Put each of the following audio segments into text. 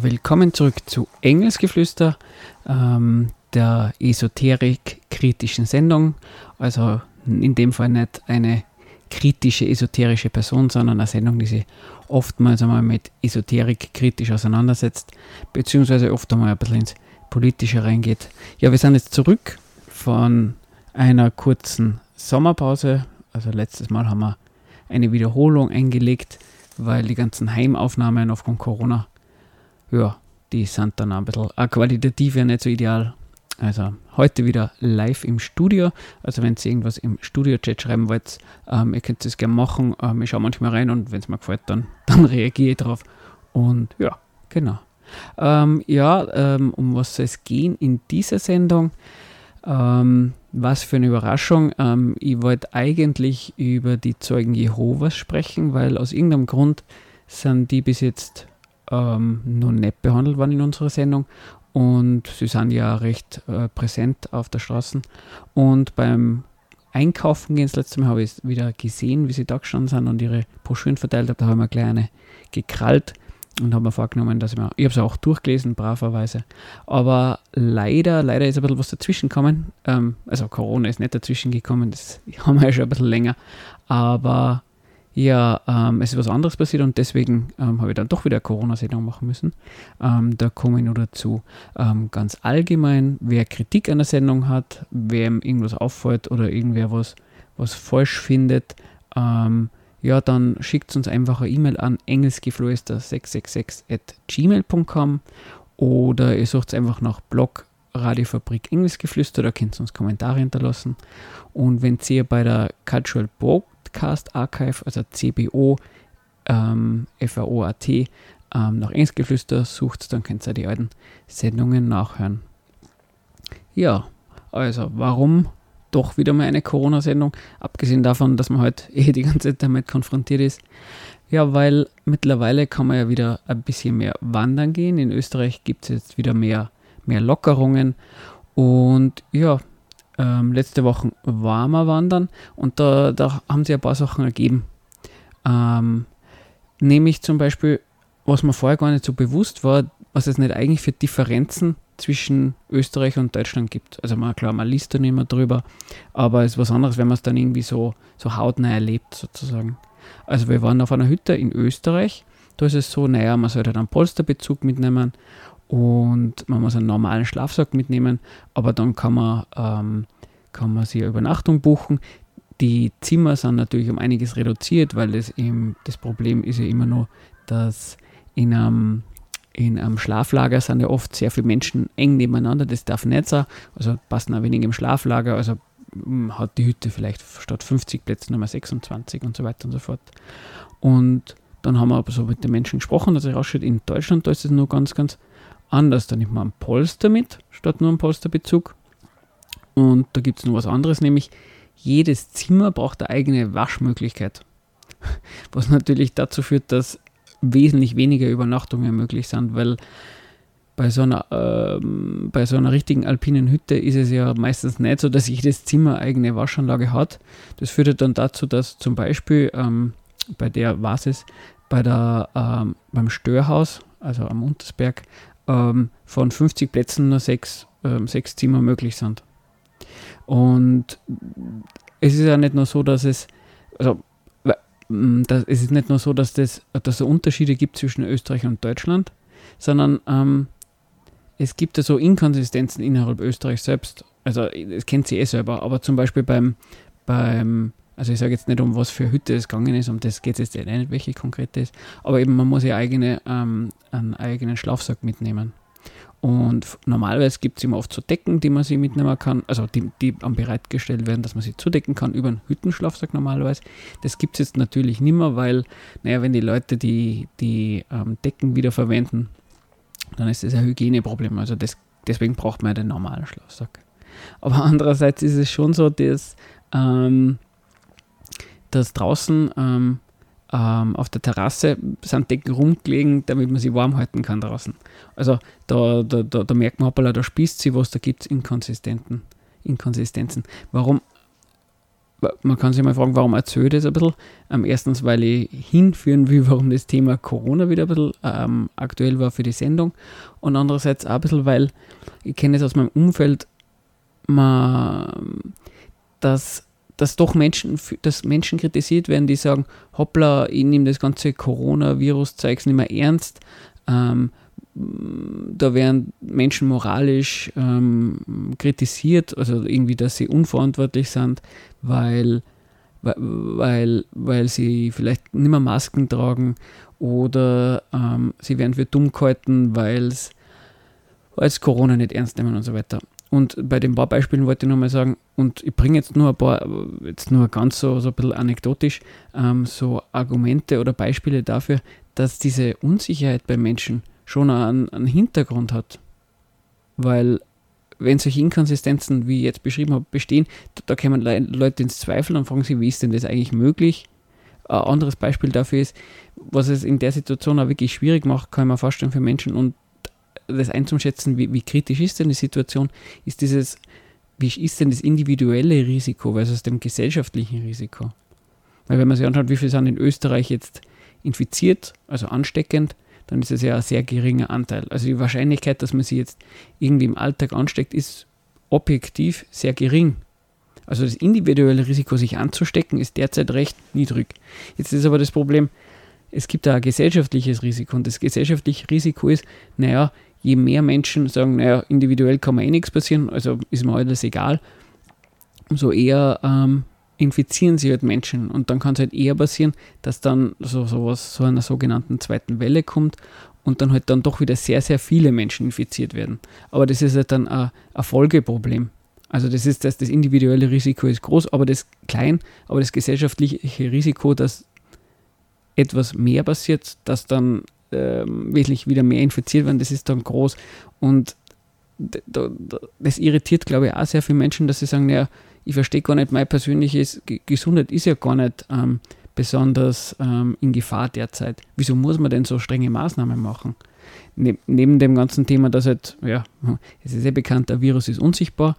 Willkommen zurück zu Engelsgeflüster, ähm, der esoterik-kritischen Sendung. Also in dem Fall nicht eine kritische, esoterische Person, sondern eine Sendung, die sich oftmals einmal mit Esoterik kritisch auseinandersetzt, beziehungsweise oft einmal ein bisschen ins Politische reingeht. Ja, wir sind jetzt zurück von einer kurzen Sommerpause. Also letztes Mal haben wir eine Wiederholung eingelegt, weil die ganzen Heimaufnahmen aufgrund Corona ja, die sind dann ein bisschen auch qualitativ ja nicht so ideal. Also heute wieder live im Studio. Also wenn ihr irgendwas im Studio-Chat schreiben wollt, ähm, ihr könnt es gerne machen. Ähm, ich schaue manchmal rein und wenn es mir gefällt, dann, dann reagiere ich drauf. Und ja, genau. Ähm, ja, ähm, um was soll es gehen in dieser Sendung? Ähm, was für eine Überraschung. Ähm, ich wollte eigentlich über die Zeugen Jehovas sprechen, weil aus irgendeinem Grund sind die bis jetzt ähm, noch nicht behandelt worden in unserer Sendung. Und sie sind ja recht äh, präsent auf der Straße. Und beim Einkaufen gehen das letzte Mal habe ich wieder gesehen, wie sie da gestanden sind und ihre Broschüren verteilt haben. Da haben wir gleich eine gekrallt und habe mir vorgenommen, dass ich mir, ich habe es auch durchgelesen, braverweise. Aber leider, leider ist ein bisschen was dazwischen gekommen. Ähm, also Corona ist nicht dazwischen gekommen, das haben wir ja schon ein bisschen länger. Aber ja, ähm, es ist was anderes passiert und deswegen ähm, habe ich dann doch wieder Corona-Sendung machen müssen. Ähm, da komme ich nur dazu. Ähm, ganz allgemein, wer Kritik an der Sendung hat, wem irgendwas auffällt oder irgendwer was, was falsch findet, ähm, ja, dann schickt uns einfach eine E-Mail an engelsgeflüster666 at gmail.com oder ihr sucht einfach nach Blog Radiofabrik Engelsgeflüster, da könnt ihr uns Kommentare hinterlassen. Und wenn ihr bei der Cultural Book Podcast Archive, also CBO, ähm, FAOAT, ähm, nach Engelsgeflüster sucht, dann könnt ihr die alten Sendungen nachhören. Ja, also warum doch wieder mal eine Corona-Sendung? Abgesehen davon, dass man halt eh die ganze Zeit damit konfrontiert ist. Ja, weil mittlerweile kann man ja wieder ein bisschen mehr wandern gehen. In Österreich gibt es jetzt wieder mehr, mehr Lockerungen. Und ja, ähm, letzte Woche waren wir wandern und da, da haben sich ein paar Sachen ergeben. Ähm, nämlich zum Beispiel, was mir vorher gar nicht so bewusst war, was es nicht eigentlich für Differenzen zwischen Österreich und Deutschland gibt. Also man, klar, man liest da nicht mehr drüber, aber es ist was anderes, wenn man es dann irgendwie so, so hautnah erlebt, sozusagen. Also wir waren auf einer Hütte in Österreich, da ist es so, naja, man sollte dann Polsterbezug mitnehmen und man muss einen normalen Schlafsack mitnehmen, aber dann kann man, ähm, kann man sich eine Übernachtung buchen. Die Zimmer sind natürlich um einiges reduziert, weil das, eben, das Problem ist ja immer nur, dass in einem, in einem Schlaflager sind ja oft sehr viele Menschen eng nebeneinander, das darf nicht sein, also passen auch wenig im Schlaflager, also hm, hat die Hütte vielleicht statt 50 Plätzen nochmal 26 und so weiter und so fort. Und dann haben wir aber so mit den Menschen gesprochen, dass es ausschaut, in Deutschland, da ist es nur ganz, ganz anders. Da nimmt man ein Polster mit, statt nur einen Polsterbezug. Und da gibt es noch was anderes, nämlich jedes Zimmer braucht eine eigene Waschmöglichkeit. Was natürlich dazu führt, dass wesentlich weniger Übernachtungen möglich sind, weil bei so einer, ähm, bei so einer richtigen alpinen Hütte ist es ja meistens nicht so, dass jedes Zimmer eigene Waschanlage hat. Das führt dann dazu, dass zum Beispiel ähm, bei der was es bei der, ähm, beim Störhaus, also am Untersberg, ähm, von 50 Plätzen nur sechs, ähm, sechs Zimmer möglich sind. Und es ist ja nicht nur so, dass es, also das, es ist nicht nur so, dass, das, dass es Unterschiede gibt zwischen Österreich und Deutschland, sondern ähm, es gibt ja so Inkonsistenzen innerhalb Österreichs selbst. Also, das kennt sie eh selber, aber zum Beispiel beim, beim also ich sage jetzt nicht, um was für Hütte es gegangen ist, um das geht es jetzt nicht, welche konkrete ist, aber eben man muss ja eigene, ähm, einen eigenen Schlafsack mitnehmen. Und normalerweise gibt es immer oft so Decken, die man sich mitnehmen kann, also die, die am bereitgestellt werden, dass man sie zudecken kann über einen Hüttenschlafsack normalerweise. Das gibt es jetzt natürlich nicht mehr, weil, naja, wenn die Leute die, die ähm, Decken wieder verwenden, dann ist das ein Hygieneproblem. Also das, deswegen braucht man ja den normalen Schlafsack. Aber andererseits ist es schon so, dass ähm, dass draußen ähm, ähm, auf der Terrasse sind Decken rumgelegen, damit man sie warm halten kann draußen. Also da, da, da, da merkt man, hoppala, da spießt sie was, da gibt es Inkonsistenzen. Inkonsistenzen. Warum? man kann sich mal fragen, warum erzähle ich das ein bisschen? Ähm, erstens, weil ich hinführen will, warum das Thema Corona wieder ein bisschen ähm, aktuell war für die Sendung. Und andererseits auch ein bisschen, weil ich kenne es aus meinem Umfeld, man, dass, dass doch Menschen, dass Menschen kritisiert werden, die sagen, hoppla, ich nehme das ganze Coronavirus-Zeugs nicht mehr ernst. Ähm, da werden Menschen moralisch ähm, kritisiert, also irgendwie, dass sie unverantwortlich sind, weil, weil, weil sie vielleicht nicht mehr Masken tragen oder ähm, sie werden für dumm gehalten, weil es Corona nicht ernst nehmen und so weiter. Und bei den paar Beispielen wollte ich nochmal sagen, und ich bringe jetzt nur ein paar, jetzt nur ganz so, so ein bisschen anekdotisch, ähm, so Argumente oder Beispiele dafür, dass diese Unsicherheit bei Menschen schon einen, einen Hintergrund hat. Weil wenn solche Inkonsistenzen, wie ich jetzt beschrieben habe, bestehen, da, da kommen Leute ins Zweifel und fragen sich, wie ist denn das eigentlich möglich? Ein anderes Beispiel dafür ist, was es in der Situation auch wirklich schwierig macht, kann mir vorstellen für Menschen und das einzuschätzen, wie, wie kritisch ist denn die Situation, ist dieses, wie ist denn das individuelle Risiko versus dem gesellschaftlichen Risiko? Weil wenn man sich anschaut, wie viele sind in Österreich jetzt infiziert, also ansteckend, dann ist es ja ein sehr geringer Anteil. Also die Wahrscheinlichkeit, dass man sie jetzt irgendwie im Alltag ansteckt, ist objektiv sehr gering. Also das individuelle Risiko, sich anzustecken, ist derzeit recht niedrig. Jetzt ist aber das Problem, es gibt da ein gesellschaftliches Risiko und das gesellschaftliche Risiko ist, naja, je mehr Menschen sagen, naja, individuell kann mir eh nichts passieren, also ist mir alles egal, umso eher ähm, infizieren sie halt Menschen und dann kann es halt eher passieren, dass dann so sowas, so einer sogenannten zweiten Welle kommt und dann halt dann doch wieder sehr, sehr viele Menschen infiziert werden. Aber das ist halt dann ein, ein Folgeproblem. Also das ist, dass das individuelle Risiko ist groß, aber das klein, aber das gesellschaftliche Risiko, dass etwas mehr passiert, dass dann ähm, wesentlich wieder mehr infiziert werden, das ist dann groß. Und das irritiert, glaube ich, auch sehr viele Menschen, dass sie sagen, naja, ich verstehe gar nicht, meine persönliche Gesundheit ist ja gar nicht ähm, besonders ähm, in Gefahr derzeit. Wieso muss man denn so strenge Maßnahmen machen? Ne neben dem ganzen Thema, dass halt, ja, es ist sehr bekannt, der Virus ist unsichtbar,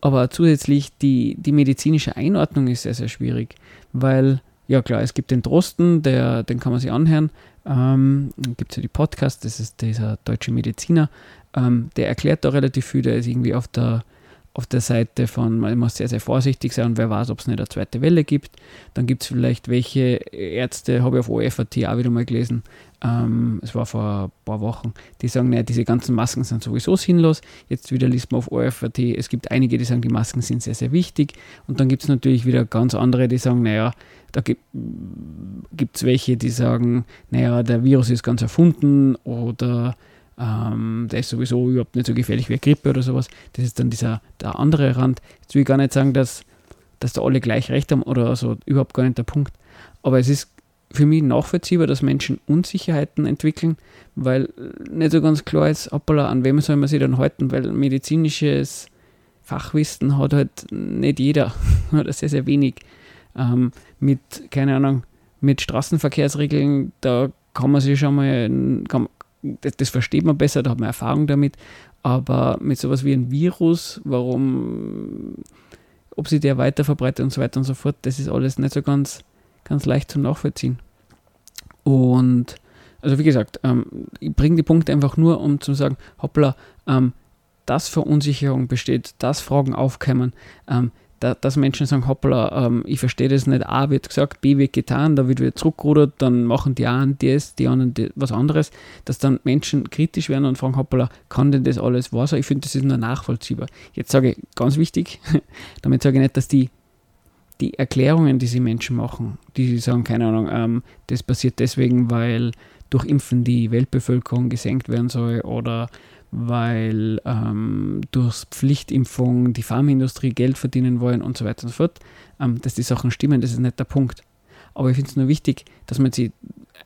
aber zusätzlich die, die medizinische Einordnung ist sehr, sehr schwierig, weil, ja klar, es gibt den Drosten, der, den kann man sich anhören, ähm, gibt es ja die Podcasts, das ist dieser deutsche Mediziner, ähm, der erklärt da relativ viel, der ist irgendwie auf der auf der Seite von, man muss sehr, sehr vorsichtig sein und wer weiß, ob es nicht eine zweite Welle gibt. Dann gibt es vielleicht welche Ärzte, habe ich auf OFAT auch wieder mal gelesen, ähm, es war vor ein paar Wochen, die sagen, naja, diese ganzen Masken sind sowieso sinnlos. Jetzt wieder liest man auf OFAT, es gibt einige, die sagen, die Masken sind sehr, sehr wichtig. Und dann gibt es natürlich wieder ganz andere, die sagen, naja, da gibt es welche, die sagen, naja, der Virus ist ganz erfunden oder ähm, der ist sowieso überhaupt nicht so gefährlich wie Grippe oder sowas. Das ist dann dieser der andere Rand. Jetzt will ich gar nicht sagen, dass, dass da alle gleich recht haben oder so, überhaupt gar nicht der Punkt. Aber es ist für mich nachvollziehbar, dass Menschen Unsicherheiten entwickeln, weil nicht so ganz klar ist, hoppala, an wem soll man sich dann halten, weil medizinisches Fachwissen hat halt nicht jeder oder sehr, sehr wenig. Ähm, mit, keine Ahnung, mit Straßenverkehrsregeln, da kann man sich schon mal, kann, das, das, versteht man besser, da hat man Erfahrung damit. Aber mit sowas wie ein Virus, warum, ob sich der weiter verbreitet und so weiter und so fort, das ist alles nicht so ganz, ganz leicht zu nachvollziehen. Und also wie gesagt, ähm, ich bringe die Punkte einfach nur, um zu sagen, hoppla, ähm, dass Verunsicherung besteht, dass Fragen aufkommen, ähm, da, dass Menschen sagen, hoppla, ähm, ich verstehe das nicht, A wird gesagt, B wird getan, da wird wieder zurückgerudert, dann machen die einen das, die anderen die, was anderes, dass dann Menschen kritisch werden und fragen, hoppla, kann denn das alles wahr sein? Ich finde, das ist nur nachvollziehbar. Jetzt sage ich, ganz wichtig, damit sage ich nicht, dass die, die Erklärungen, die sie Menschen machen, die sagen, keine Ahnung, ähm, das passiert deswegen, weil durch Impfen die Weltbevölkerung gesenkt werden soll oder weil ähm, durch Pflichtimpfung die Pharmaindustrie Geld verdienen wollen und so weiter und so fort, ähm, dass die Sachen stimmen, das ist nicht der Punkt. Aber ich finde es nur wichtig, dass man sie,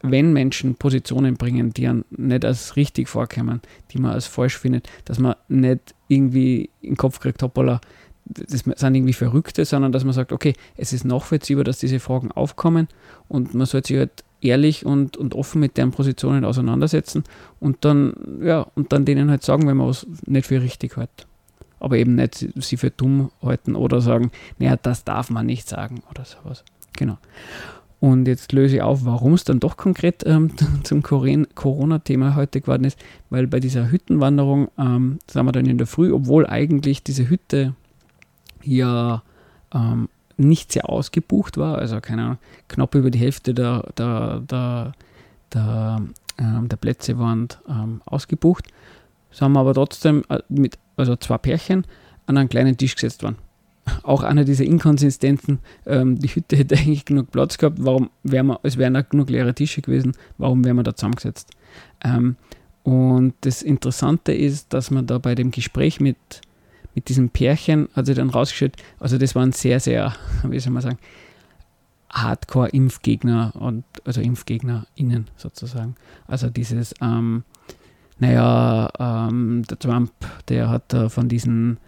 wenn Menschen Positionen bringen, die an nicht als richtig vorkommen, die man als falsch findet, dass man nicht irgendwie den Kopf kriegt, hoppala, das sind irgendwie Verrückte, sondern dass man sagt, okay, es ist nachvollziehbar, dass diese Fragen aufkommen und man sollte sich halt ehrlich und, und offen mit deren Positionen auseinandersetzen und dann, ja, und dann denen halt sagen, wenn man was nicht für richtig hat. aber eben nicht sie für dumm halten oder sagen, naja, das darf man nicht sagen oder sowas. Genau. Und jetzt löse ich auf, warum es dann doch konkret ähm, zum Corona-Thema heute geworden ist, weil bei dieser Hüttenwanderung ähm, sind wir dann in der Früh, obwohl eigentlich diese Hütte ja ähm, nicht sehr ausgebucht war, also keine Ahnung, knapp über die Hälfte der, der, der, der, ähm, der Plätze waren ähm, ausgebucht, sind wir aber trotzdem äh, mit also zwei Pärchen an einen kleinen Tisch gesetzt worden auch einer dieser Inkonsistenzen. Ähm, die Hütte hätte eigentlich genug Platz gehabt. Warum wären wir, es wären auch genug leere Tische gewesen. Warum wären wir da zusammengesetzt? Ähm, und das Interessante ist, dass man da bei dem Gespräch mit, mit diesem Pärchen, hat sich dann rausgestellt, also das waren sehr, sehr, wie soll man sagen, Hardcore-Impfgegner und also ImpfgegnerInnen sozusagen. Also dieses, ähm, naja, ähm, der Trump, der hat da von diesen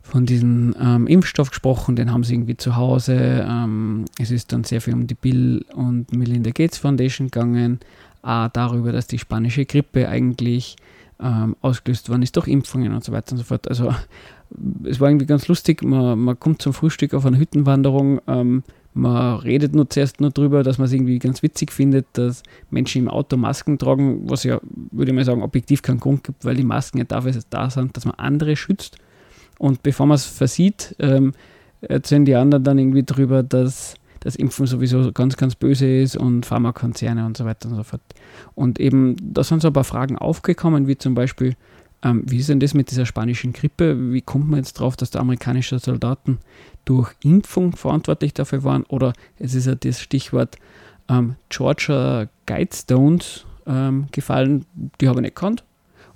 von diesem ähm, Impfstoff gesprochen, den haben sie irgendwie zu Hause. Ähm, es ist dann sehr viel um die Bill und Melinda Gates Foundation gegangen, auch darüber, dass die spanische Grippe eigentlich ähm, ausgelöst worden ist durch Impfungen und so weiter und so fort. Also es war irgendwie ganz lustig, man, man kommt zum Frühstück auf einer Hüttenwanderung, ähm, man redet nur zuerst nur darüber, dass man es irgendwie ganz witzig findet, dass Menschen im Auto Masken tragen, was ja, würde ich mal sagen, objektiv keinen Grund gibt, weil die Masken ja dafür da sind, dass man andere schützt. Und bevor man es versieht, ähm, erzählen die anderen dann irgendwie drüber, dass das Impfen sowieso ganz, ganz böse ist und Pharmakonzerne und so weiter und so fort. Und eben, da sind so ein paar Fragen aufgekommen, wie zum Beispiel, ähm, wie ist denn das mit dieser spanischen Grippe? Wie kommt man jetzt drauf, dass da amerikanische Soldaten durch Impfung verantwortlich dafür waren? Oder es ist ja das Stichwort ähm, Georgia Guidestones ähm, gefallen, die habe ich nicht gekannt.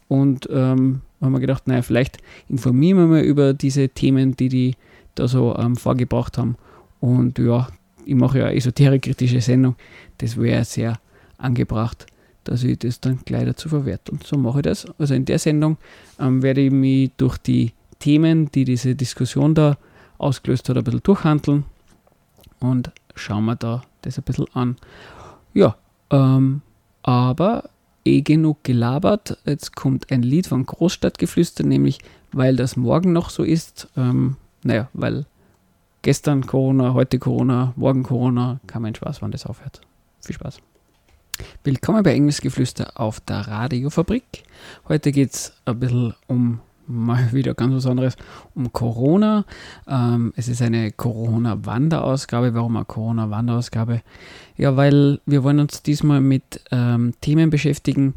Und ähm, haben wir gedacht, naja, vielleicht informieren wir mal über diese Themen, die die da so ähm, vorgebracht haben. Und ja, ich mache ja eine esoterikkritische Sendung. Das wäre sehr angebracht, dass ich das dann gleich dazu verwerte. Und so mache ich das. Also in der Sendung ähm, werde ich mich durch die Themen, die diese Diskussion da ausgelöst hat, ein bisschen durchhandeln und schauen wir da das ein bisschen an. Ja, ähm, aber eh genug gelabert. Jetzt kommt ein Lied von Großstadtgeflüster, nämlich weil das morgen noch so ist. Ähm, naja, weil gestern Corona, heute Corona, morgen Corona, kann mein Spaß, wann das aufhört. Viel Spaß. Willkommen bei Englischgeflüster auf der Radiofabrik. Heute geht es ein bisschen um mal wieder ganz was anderes, um Corona. Ähm, es ist eine Corona-Wanderausgabe. Warum eine Corona-Wanderausgabe? Ja, weil wir wollen uns diesmal mit ähm, Themen beschäftigen,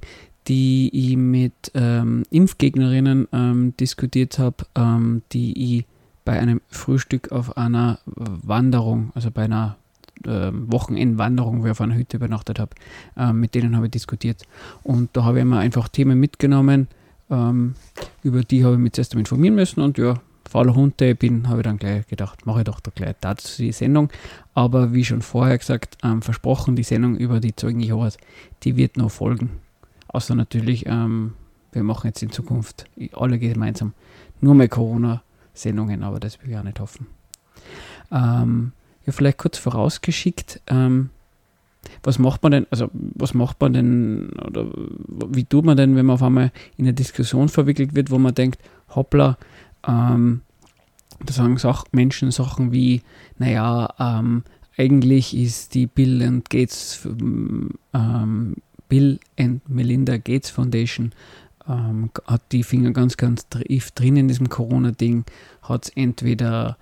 die ich mit ähm, Impfgegnerinnen ähm, diskutiert habe, ähm, die ich bei einem Frühstück auf einer Wanderung, also bei einer äh, Wochenendwanderung, wo ich auf einer Hütte übernachtet habe, äh, mit denen habe ich diskutiert. Und da habe ich mir einfach Themen mitgenommen, ähm, über die habe ich mich zuerst informieren müssen und ja, fauler Hund, der ich bin, habe ich dann gleich gedacht, mache ich doch da gleich dazu die Sendung. Aber wie schon vorher gesagt, ähm, versprochen, die Sendung über die Zeugen Jehovas, die wird noch folgen. Außer natürlich, ähm, wir machen jetzt in Zukunft alle gemeinsam nur mehr Corona-Sendungen, aber das will ich auch nicht hoffen. Ähm, ja, vielleicht kurz vorausgeschickt, ähm, was macht man denn, also was macht man denn, oder wie tut man denn, wenn man auf einmal in eine Diskussion verwickelt wird, wo man denkt, hoppla, ähm, da sagen Sach Menschen Sachen wie, naja, ähm, eigentlich ist die Bill and Gates, ähm, Bill and Melinda Gates Foundation ähm, hat die Finger ganz, ganz tief drin in diesem Corona-Ding, hat es entweder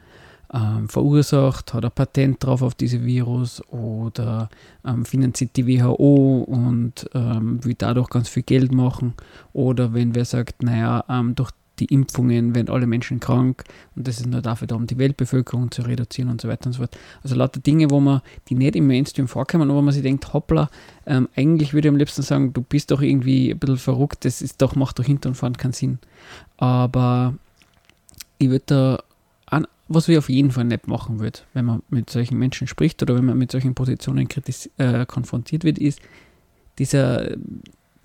ähm, verursacht, hat ein Patent drauf auf diese Virus oder ähm, finanziert die WHO und ähm, will dadurch ganz viel Geld machen. Oder wenn wer sagt, naja, ähm, durch die Impfungen werden alle Menschen krank und das ist nur dafür da, um die Weltbevölkerung zu reduzieren und so weiter und so fort. Also lauter Dinge, wo man, die nicht im Mainstream vorkommen, wo man sich denkt, hoppla, ähm, eigentlich würde ich am liebsten sagen, du bist doch irgendwie ein bisschen verrückt, das ist doch, macht doch hinter und vorne keinen Sinn. Aber ich würde da an, was wir auf jeden Fall nicht machen würde, wenn man mit solchen Menschen spricht oder wenn man mit solchen Positionen äh, konfrontiert wird, ist dieser,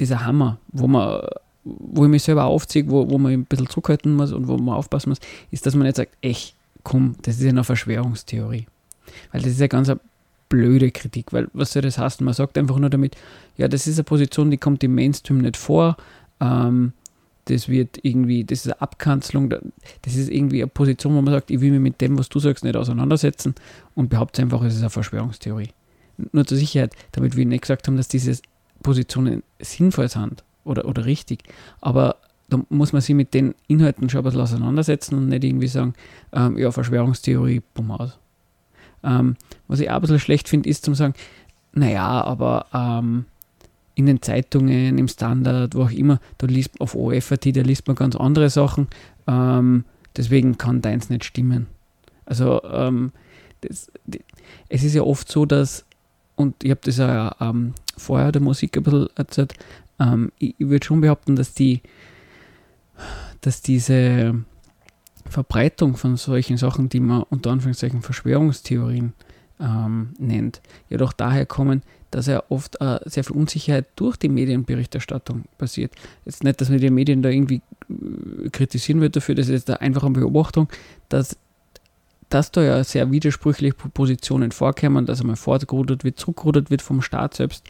dieser Hammer, wo man wo ich mich selber aufziehe, wo, wo man ein bisschen zurückhalten muss und wo man aufpassen muss, ist, dass man nicht sagt, echt, komm, das ist ja eine Verschwörungstheorie. Weil das ist ja ganz eine blöde Kritik, weil was soll das heißen? Man sagt einfach nur damit, ja, das ist eine Position, die kommt im Mainstream nicht vor, ähm, das wird irgendwie, das ist eine Abkanzelung, das ist irgendwie eine Position, wo man sagt, ich will mich mit dem, was du sagst, nicht auseinandersetzen und behauptet einfach, es ist eine Verschwörungstheorie. Nur zur Sicherheit, damit wir nicht gesagt haben, dass diese Positionen sinnvoll sind oder, oder richtig. Aber da muss man sich mit den Inhalten schon ein bisschen auseinandersetzen und nicht irgendwie sagen, ähm, ja, Verschwörungstheorie, bumm aus. Ähm, was ich auch ein bisschen schlecht finde, ist zu sagen, naja, aber ähm, in den Zeitungen, im Standard, wo auch immer, da liest auf OFAT, da liest man ganz andere Sachen. Ähm, deswegen kann deins nicht stimmen. Also ähm, das, die, es ist ja oft so, dass, und ich habe das ja ähm, vorher der Musik ein bisschen erzählt, ähm, ich, ich würde schon behaupten, dass die, dass diese Verbreitung von solchen Sachen, die man unter Anführungszeichen Verschwörungstheorien ähm, nennt, jedoch daher kommen, dass er oft äh, sehr viel Unsicherheit durch die Medienberichterstattung passiert. Jetzt nicht, dass man die Medien da irgendwie äh, kritisieren wird dafür, das ist jetzt eine Beobachtung, dass, dass da ja sehr widersprüchliche Positionen vorkommen, dass einmal vorgerudert wird, zurückgerudert wird vom Staat selbst,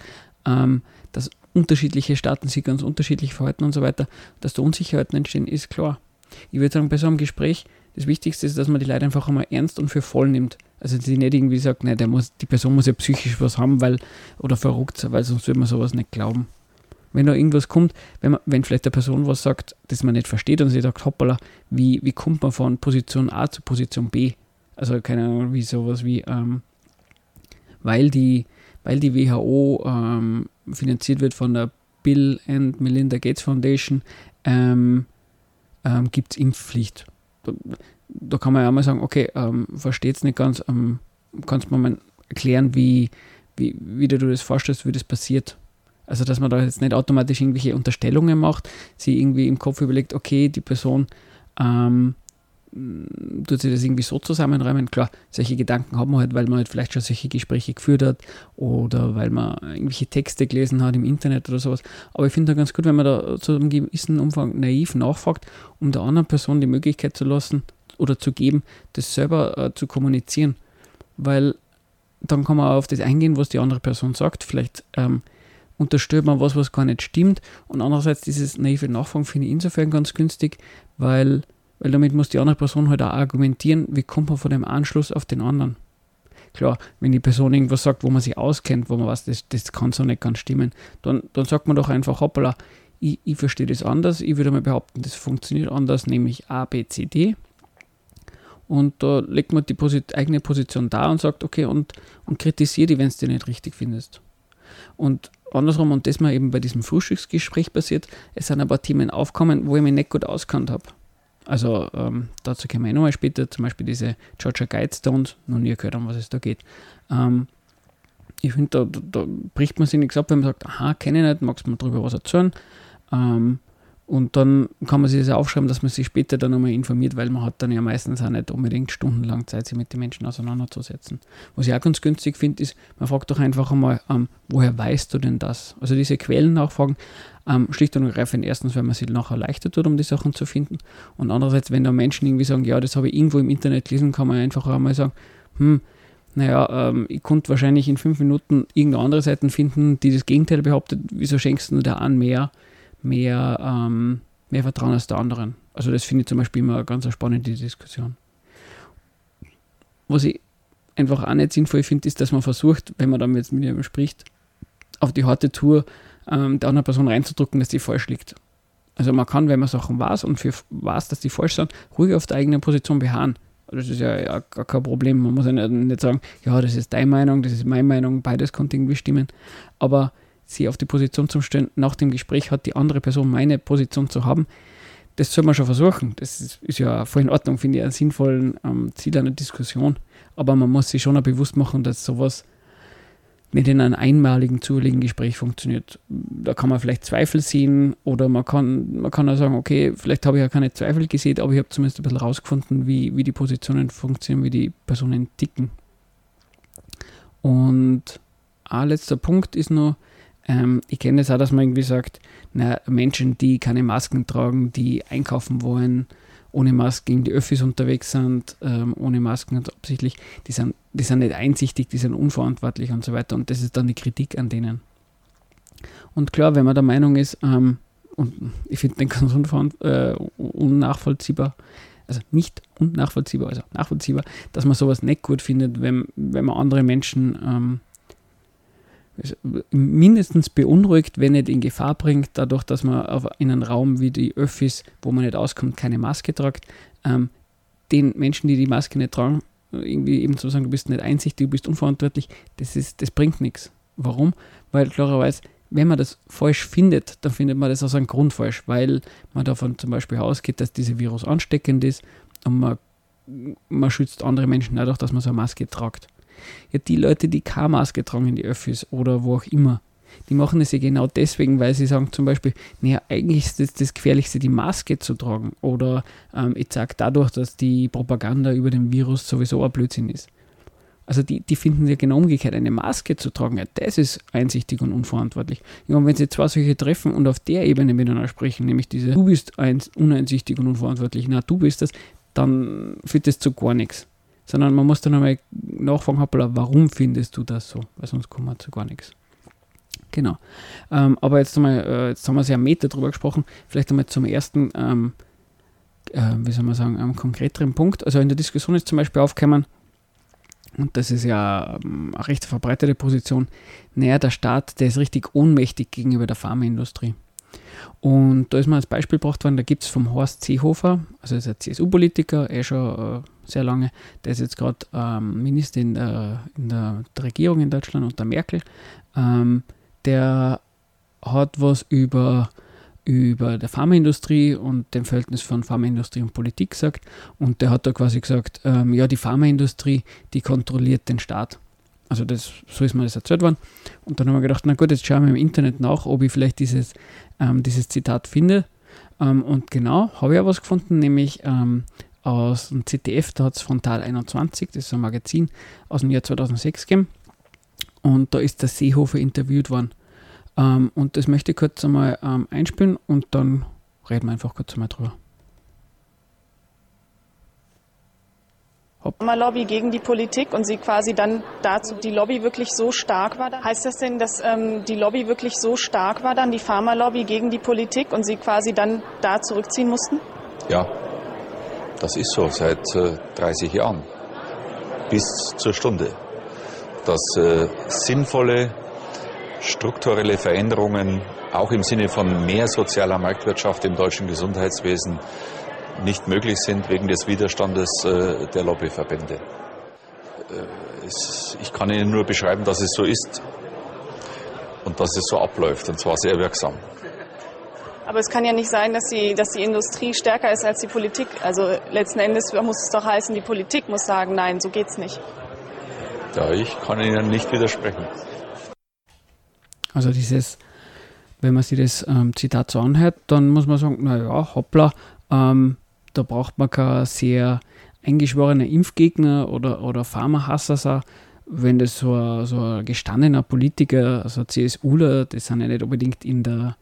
ähm, dass unterschiedliche Staaten sich ganz unterschiedlich verhalten und so weiter, dass da Unsicherheiten entstehen, ist klar. Ich würde sagen, bei so einem Gespräch, das Wichtigste ist, dass man die Leute einfach einmal ernst und für voll nimmt. Also die nicht irgendwie sagt, ne, der muss, die Person muss ja psychisch was haben, weil, oder verrückt sein, weil sonst würde man sowas nicht glauben. Wenn da irgendwas kommt, wenn, man, wenn vielleicht eine Person was sagt, das man nicht versteht und sie sagt, hoppala, wie, wie kommt man von Position A zu Position B? Also keine Ahnung, wie sowas wie, ähm, weil die, weil die WHO ähm, finanziert wird von der Bill and Melinda Gates Foundation, ähm, ähm, gibt es Impfpflicht. Da, da, kann man ja mal sagen, okay, ähm, versteht es nicht ganz, ähm, kannst du mir mal erklären, wie, wie, wie du das vorstellst, wie das passiert. Also, dass man da jetzt nicht automatisch irgendwelche Unterstellungen macht, sie irgendwie im Kopf überlegt, okay, die Person ähm, tut sich das irgendwie so zusammenreimen. Klar, solche Gedanken hat man halt, weil man halt vielleicht schon solche Gespräche geführt hat oder weil man irgendwelche Texte gelesen hat im Internet oder sowas. Aber ich finde da ganz gut, wenn man da zu einem gewissen Umfang naiv nachfragt, um der anderen Person die Möglichkeit zu lassen oder zu geben, das selber äh, zu kommunizieren. Weil dann kann man auf das eingehen, was die andere Person sagt. Vielleicht ähm, unterstellt man was, was gar nicht stimmt. Und andererseits dieses naive Nachfragen finde ich insofern ganz günstig, weil weil damit muss die andere Person halt auch argumentieren, wie kommt man von dem Anschluss auf den anderen. Klar, wenn die Person irgendwas sagt, wo man sich auskennt, wo man weiß, das, das kann so nicht ganz stimmen, dann, dann sagt man doch einfach, hoppala, ich, ich verstehe das anders, ich würde mal behaupten, das funktioniert anders, nämlich A, B, C, D. Und da legt man die Posit eigene Position da und sagt, okay, und, und kritisiert die, wenn es dir nicht richtig findest. Und andersrum, und das mal eben bei diesem Frühstücksgespräch passiert, es sind ein paar Themen aufkommen, wo ich mich nicht gut auskannt habe. Also ähm, dazu kommen wir eh nochmal später, zum Beispiel diese Georgia Guidestones, noch nie gehört, um was es da geht. Ähm, ich finde, da, da, bricht man sich nichts ab, wenn man sagt, aha, kenne ich nicht, magst du mir darüber was erzählen? Ähm, und dann kann man sich das aufschreiben, dass man sich später dann nochmal informiert, weil man hat dann ja meistens auch nicht unbedingt stundenlang Zeit, sich mit den Menschen auseinanderzusetzen. Was ich auch ganz günstig finde, ist, man fragt doch einfach einmal, ähm, woher weißt du denn das? Also diese Quellen nachfragen, ähm, schlicht und ergreifend erstens, weil man sich nachher leichter tut, um die Sachen zu finden. Und andererseits, wenn da Menschen irgendwie sagen, ja, das habe ich irgendwo im Internet gelesen, kann man einfach einmal sagen, hm, naja, ähm, ich konnte wahrscheinlich in fünf Minuten irgendeine andere Seiten finden, die das Gegenteil behauptet, wieso schenkst du der an mehr? Mehr, ähm, mehr Vertrauen als der anderen. Also das finde ich zum Beispiel immer eine ganz spannende Diskussion. Was ich einfach auch nicht sinnvoll finde, ist, dass man versucht, wenn man dann jetzt mit jemandem spricht, auf die harte Tour ähm, der anderen Person reinzudrücken, dass die falsch liegt. Also man kann, wenn man Sachen weiß und für weiß, dass die falsch sind, ruhig auf der eigenen Position beharren. Das ist ja, ja gar kein Problem. Man muss ja nicht, nicht sagen, ja, das ist deine Meinung, das ist meine Meinung, beides konnte irgendwie stimmen. Aber sie auf die Position zu stellen, nach dem Gespräch hat die andere Person meine Position zu haben, das soll man schon versuchen. Das ist, ist ja voll in Ordnung, finde ich, einen sinnvollen ähm, Ziel einer Diskussion. Aber man muss sich schon auch bewusst machen, dass sowas nicht in einem einmaligen, zufälligen Gespräch funktioniert. Da kann man vielleicht Zweifel sehen oder man kann, man kann auch sagen, okay, vielleicht habe ich ja keine Zweifel gesehen, aber ich habe zumindest ein bisschen rausgefunden, wie, wie die Positionen funktionieren, wie die Personen ticken. Und ein letzter Punkt ist nur, ähm, ich kenne das auch, dass man irgendwie sagt, na, Menschen, die keine Masken tragen, die einkaufen wollen, ohne Masken in die Öffis unterwegs sind, ähm, ohne Masken und absichtlich, die sind, die sind nicht einsichtig, die sind unverantwortlich und so weiter. Und das ist dann die Kritik an denen. Und klar, wenn man der Meinung ist, ähm, und ich finde den ganz äh, unnachvollziehbar, also nicht unnachvollziehbar, also nachvollziehbar, dass man sowas nicht gut findet, wenn, wenn man andere Menschen ähm, mindestens beunruhigt, wenn nicht in Gefahr bringt, dadurch, dass man in einem Raum wie die Öffis, wo man nicht auskommt, keine Maske tragt, ähm, den Menschen, die die Maske nicht tragen, irgendwie eben zu sagen, du bist nicht einsichtig, du bist unverantwortlich, das, ist, das bringt nichts. Warum? Weil klarerweise, wenn man das falsch findet, dann findet man das aus einem Grund falsch, weil man davon zum Beispiel ausgeht, dass dieser Virus ansteckend ist und man, man schützt andere Menschen dadurch, dass man so eine Maske tragt. Ja, die Leute, die keine Maske tragen in die Öffis oder wo auch immer, die machen es ja genau deswegen, weil sie sagen zum Beispiel, naja, eigentlich ist das, das Gefährlichste, die Maske zu tragen. Oder ähm, ich sage dadurch, dass die Propaganda über den Virus sowieso ein Blödsinn ist. Also die, die finden ja genau umgekehrt, eine Maske zu tragen, ja, das ist einsichtig und unverantwortlich. Ja, und wenn sie zwei solche treffen und auf der Ebene miteinander sprechen, nämlich diese, du bist ein, uneinsichtig und unverantwortlich, na, du bist das, dann führt das zu gar nichts. Sondern man muss dann einmal nachfragen, hoppala, warum findest du das so? Weil sonst kommt man zu gar nichts. Genau. Ähm, aber jetzt, einmal, äh, jetzt haben wir sehr Meter drüber gesprochen. Vielleicht einmal zum ersten, ähm, äh, wie soll man sagen, einem konkreteren Punkt. Also in der Diskussion ist zum Beispiel aufgekommen, und das ist ja ähm, eine recht verbreitete Position, naja, der Staat, der ist richtig ohnmächtig gegenüber der Pharmaindustrie. Und da ist mal als Beispiel gebracht worden, da gibt es vom Horst Seehofer, also ist ein CSU-Politiker, eh schon äh, sehr lange, der ist jetzt gerade ähm, Minister in der, in der, Regierung in Deutschland unter Merkel, ähm, der hat was über über der Pharmaindustrie und dem Verhältnis von Pharmaindustrie und Politik gesagt. Und der hat da quasi gesagt, ähm, ja, die Pharmaindustrie, die kontrolliert den Staat. Also das, so ist mir das erzählt worden. Und dann haben wir gedacht, na gut, jetzt schauen wir im Internet nach, ob ich vielleicht dieses, ähm, dieses Zitat finde. Ähm, und genau, habe ich auch was gefunden, nämlich ähm, aus dem ZDF, da hat es Frontal 21, das ist ein Magazin aus dem Jahr 2006 gegeben. Und da ist der Seehofer interviewt worden. Ähm, und das möchte ich kurz einmal ähm, einspielen und dann reden wir einfach kurz einmal drüber. Lobby gegen die Politik und sie quasi dann dazu, die Lobby wirklich so stark war. Heißt das denn, dass ähm, die Lobby wirklich so stark war, dann die Pharmalobby gegen die Politik und sie quasi dann da zurückziehen mussten? Ja, das ist so seit äh, 30 Jahren bis zur Stunde. Dass äh, sinnvolle strukturelle Veränderungen auch im Sinne von mehr sozialer Marktwirtschaft im deutschen Gesundheitswesen nicht möglich sind wegen des Widerstandes äh, der Lobbyverbände. Äh, ich kann Ihnen nur beschreiben, dass es so ist und dass es so abläuft, und zwar sehr wirksam. Aber es kann ja nicht sein, dass die, dass die Industrie stärker ist als die Politik. Also letzten Endes muss es doch heißen, die Politik muss sagen, nein, so geht's nicht. Ja, ich kann Ihnen nicht widersprechen. Also dieses, wenn man sich das ähm, Zitat so anhört, dann muss man sagen, naja, hoppla, ähm, da braucht man kein sehr eingeschworener Impfgegner oder, oder Pharmahasser sein. Wenn das so ein, so ein gestandener Politiker, also CSUler, das sind ja nicht unbedingt in der,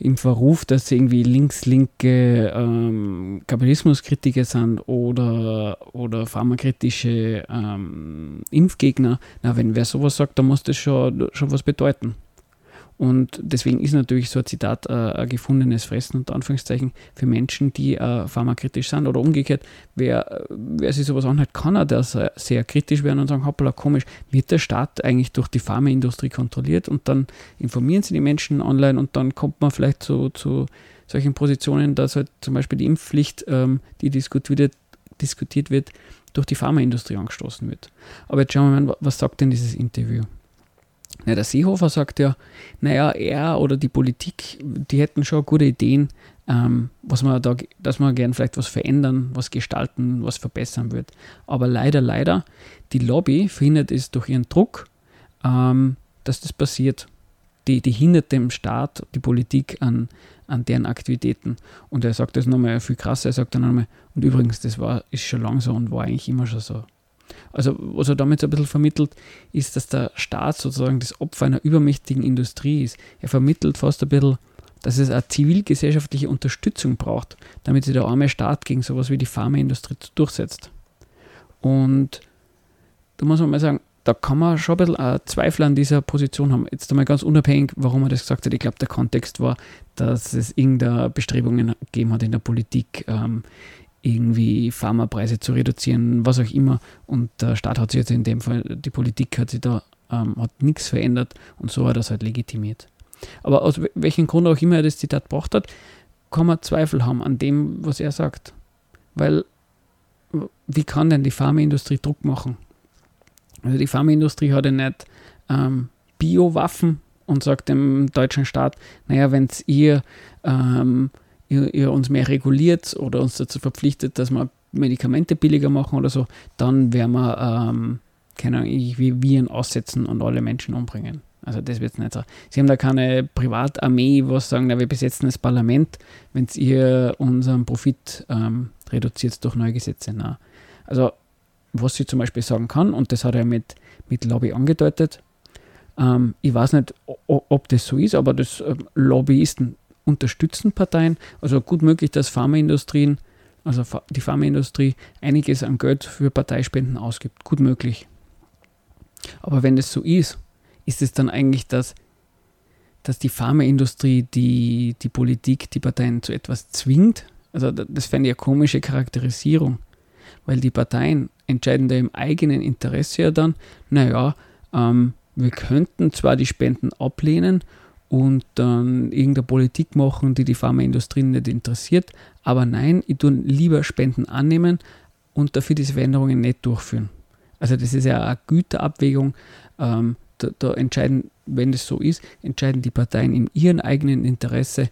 im Verruf, dass sie irgendwie links-linke ähm, Kapitalismuskritiker sind oder, oder pharmakritische ähm, Impfgegner. Na, wenn wer sowas sagt, dann muss das schon, schon was bedeuten. Und deswegen ist natürlich so ein Zitat äh, ein gefundenes Fressen unter Anführungszeichen für Menschen, die äh, pharmakritisch sind. Oder umgekehrt, wer, wer sich sowas anhört, kann er da sehr, sehr kritisch werden und sagen, hoppala, komisch, wird der Staat eigentlich durch die Pharmaindustrie kontrolliert? Und dann informieren sie die Menschen online und dann kommt man vielleicht zu, zu solchen Positionen, dass halt zum Beispiel die Impfpflicht, ähm, die diskutiert, diskutiert wird, durch die Pharmaindustrie angestoßen wird. Aber jetzt schauen wir mal, was sagt denn dieses Interview? Ja, der Seehofer sagt ja, naja, er oder die Politik, die hätten schon gute Ideen, ähm, was man da, dass man gern vielleicht was verändern, was gestalten, was verbessern wird. Aber leider, leider, die Lobby verhindert es durch ihren Druck, ähm, dass das passiert. Die, die hindert dem Staat, die Politik an, an deren Aktivitäten. Und er sagt das nochmal viel krasser, er sagt dann nochmal, und übrigens, das war, ist schon lang so und war eigentlich immer schon so. Also was er damit so ein bisschen vermittelt, ist, dass der Staat sozusagen das Opfer einer übermächtigen Industrie ist. Er vermittelt fast ein bisschen, dass es eine zivilgesellschaftliche Unterstützung braucht, damit sich der arme Staat gegen sowas wie die Pharmaindustrie durchsetzt. Und da muss man mal sagen, da kann man schon ein bisschen äh, Zweifel an dieser Position haben. Jetzt einmal ganz unabhängig, warum er das gesagt hat. Ich glaube, der Kontext war, dass es irgendeine Bestrebungen gegeben hat in der Politik, ähm, irgendwie Pharmapreise zu reduzieren, was auch immer. Und der Staat hat sich jetzt in dem Fall, die Politik hat sich da ähm, hat nichts verändert und so hat er es halt legitimiert. Aber aus welchem Grund auch immer er das Zitat gebracht hat, kann man Zweifel haben an dem, was er sagt. Weil, wie kann denn die Pharmaindustrie Druck machen? Also die Pharmaindustrie hat ja nicht ähm, Biowaffen und sagt dem deutschen Staat, naja, wenn ihr, ähm, ihr, ihr, uns mehr reguliert oder uns dazu verpflichtet, dass wir Medikamente billiger machen oder so, dann werden wir, ähm, keine Ahnung, wie Viren aussetzen und alle Menschen umbringen. Also das wird es nicht so. Sie haben da keine Privatarmee, was sagen, na, wir besetzen das Parlament, wenn ihr unseren Profit ähm, reduziert durch neue Gesetze. Na. Also was sie zum Beispiel sagen kann, und das hat er mit, mit Lobby angedeutet, ähm, ich weiß nicht, ob das so ist, aber das ähm, Lobbyisten unterstützen Parteien. Also gut möglich, dass Pharmaindustrien, also die Pharmaindustrie einiges an Geld für Parteispenden ausgibt. Gut möglich. Aber wenn das so ist, ist es dann eigentlich das, dass die Pharmaindustrie die, die Politik, die Parteien zu etwas zwingt? Also das fände ich eine komische Charakterisierung, weil die Parteien entscheiden da im eigenen Interesse ja dann, naja, ähm, wir könnten zwar die Spenden ablehnen und dann irgendeine Politik machen, die die Pharmaindustrie nicht interessiert, aber nein, ich tue lieber Spenden annehmen und dafür diese Veränderungen nicht durchführen. Also das ist ja eine Güterabwägung. Ähm, da, da, entscheiden, wenn das so ist, entscheiden die Parteien in ihrem eigenen Interesse,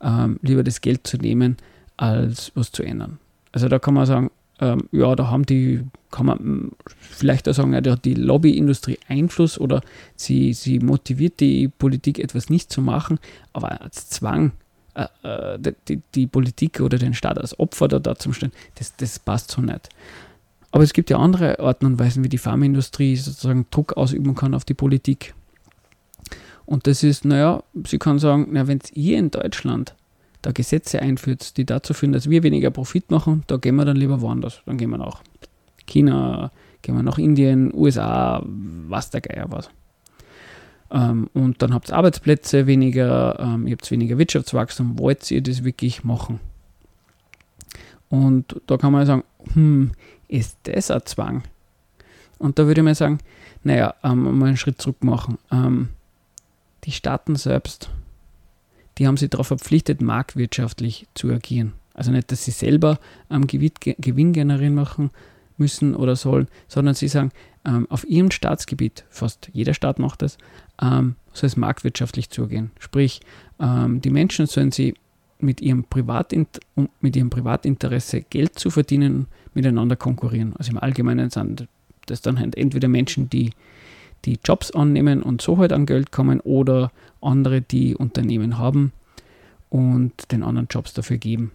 ähm, lieber das Geld zu nehmen, als was zu ändern. Also da kann man sagen, ähm, ja, da haben die, kann man hm, vielleicht auch sagen, ja, da hat die Lobbyindustrie Einfluss oder sie, sie motiviert die Politik etwas nicht zu machen, aber als Zwang äh, äh die, die, Politik oder den Staat als Opfer da, da zum stellen, das, das passt so nicht. Aber es gibt ja andere Arten und Weisen, wie die Pharmaindustrie sozusagen Druck ausüben kann auf die Politik. Und das ist, naja, sie kann sagen, na, wenn ihr in Deutschland da Gesetze einführt, die dazu führen, dass wir weniger Profit machen, da gehen wir dann lieber woanders. Dann gehen wir nach China, gehen wir nach Indien, USA, was der Geier was. Ähm, und dann habt ihr Arbeitsplätze weniger, ähm, ihr habt weniger Wirtschaftswachstum, wollt ihr das wirklich machen? Und da kann man sagen, hm, ist das ein Zwang? Und da würde ich mal sagen, naja, ähm, mal einen Schritt zurück machen. Ähm, die Staaten selbst die haben sich darauf verpflichtet, marktwirtschaftlich zu agieren. Also nicht, dass sie selber ähm, Gewinn generieren machen müssen oder sollen, sondern sie sagen, ähm, auf ihrem Staatsgebiet, fast jeder Staat macht das, ähm, soll es marktwirtschaftlich zugehen. Sprich, ähm, die Menschen sollen sie mit ihrem, Privatint mit ihrem Privatinteresse Geld zu verdienen, miteinander konkurrieren. Also im Allgemeinen sind das dann halt entweder Menschen, die die Jobs annehmen und so halt an Geld kommen oder andere, die Unternehmen haben und den anderen Jobs dafür geben.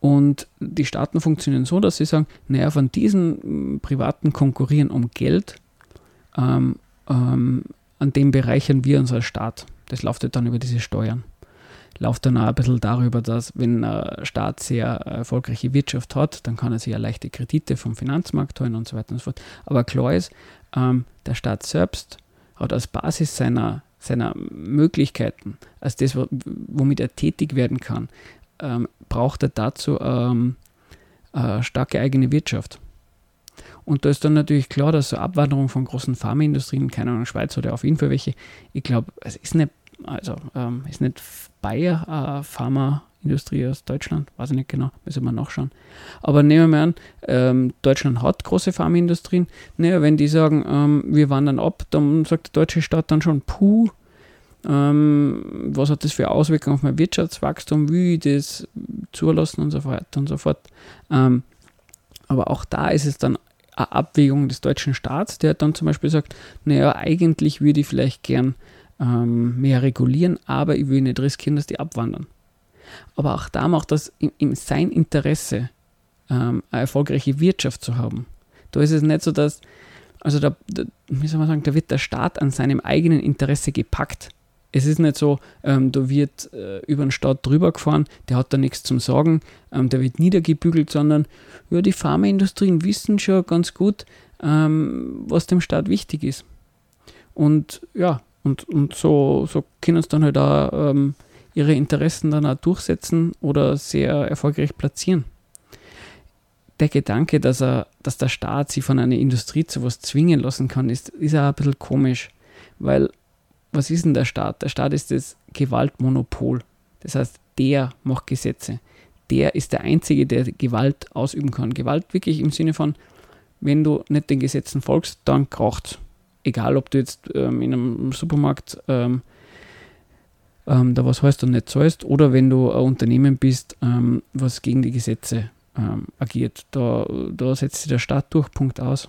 Und die Staaten funktionieren so, dass sie sagen, naja, von diesen mm, privaten Konkurrieren um Geld, ähm, ähm, an dem bereichern wir unser Staat. Das läuft dann über diese Steuern. Läuft dann auch ein bisschen darüber, dass wenn ein Staat sehr erfolgreiche Wirtschaft hat, dann kann er sich ja leichte Kredite vom Finanzmarkt holen und so weiter und so fort. Aber klar ist, ähm, der Staat selbst hat als Basis seiner, seiner Möglichkeiten, als das, womit er tätig werden kann, ähm, braucht er dazu ähm, eine starke eigene Wirtschaft. Und da ist dann natürlich klar, dass so Abwanderung von großen Pharmaindustrien, keine Ahnung, Schweiz oder auf jeden Fall welche, ich glaube, es ist nicht, also ähm, ist nicht Bayer äh, Pharma Industrie aus Deutschland, weiß ich nicht genau, müssen wir nachschauen. Aber nehmen wir an, ähm, Deutschland hat große Pharmaindustrien. Naja, wenn die sagen, ähm, wir wandern ab, dann sagt der deutsche Staat dann schon, puh, ähm, was hat das für Auswirkungen auf mein Wirtschaftswachstum, wie ich das zulassen und so weiter und so fort. Ähm, aber auch da ist es dann eine Abwägung des deutschen Staats, der dann zum Beispiel sagt, naja, eigentlich würde ich vielleicht gern ähm, mehr regulieren, aber ich will nicht riskieren, dass die abwandern. Aber auch da macht das in, in sein Interesse, ähm, eine erfolgreiche Wirtschaft zu haben. Da ist es nicht so, dass, also da, da, wie soll man sagen, da wird der Staat an seinem eigenen Interesse gepackt. Es ist nicht so, ähm, da wird äh, über den Staat drüber gefahren, der hat da nichts zum Sagen, ähm, der wird niedergebügelt, sondern ja, die Pharmaindustrien wissen schon ganz gut, ähm, was dem Staat wichtig ist. Und ja, und, und so, so können es dann halt auch ähm, ihre Interessen dann auch durchsetzen oder sehr erfolgreich platzieren. Der Gedanke, dass, er, dass der Staat sich von einer Industrie zu was zwingen lassen kann, ist, ist auch ein bisschen komisch, weil was ist denn der Staat? Der Staat ist das Gewaltmonopol. Das heißt, der macht Gesetze. Der ist der Einzige, der Gewalt ausüben kann. Gewalt wirklich im Sinne von, wenn du nicht den Gesetzen folgst, dann kracht Egal, ob du jetzt ähm, in einem Supermarkt ähm, ähm, da was heißt und nicht zahlst, oder wenn du ein Unternehmen bist, ähm, was gegen die Gesetze ähm, agiert. Da, da setzt sich der Staat durch, Punkt aus.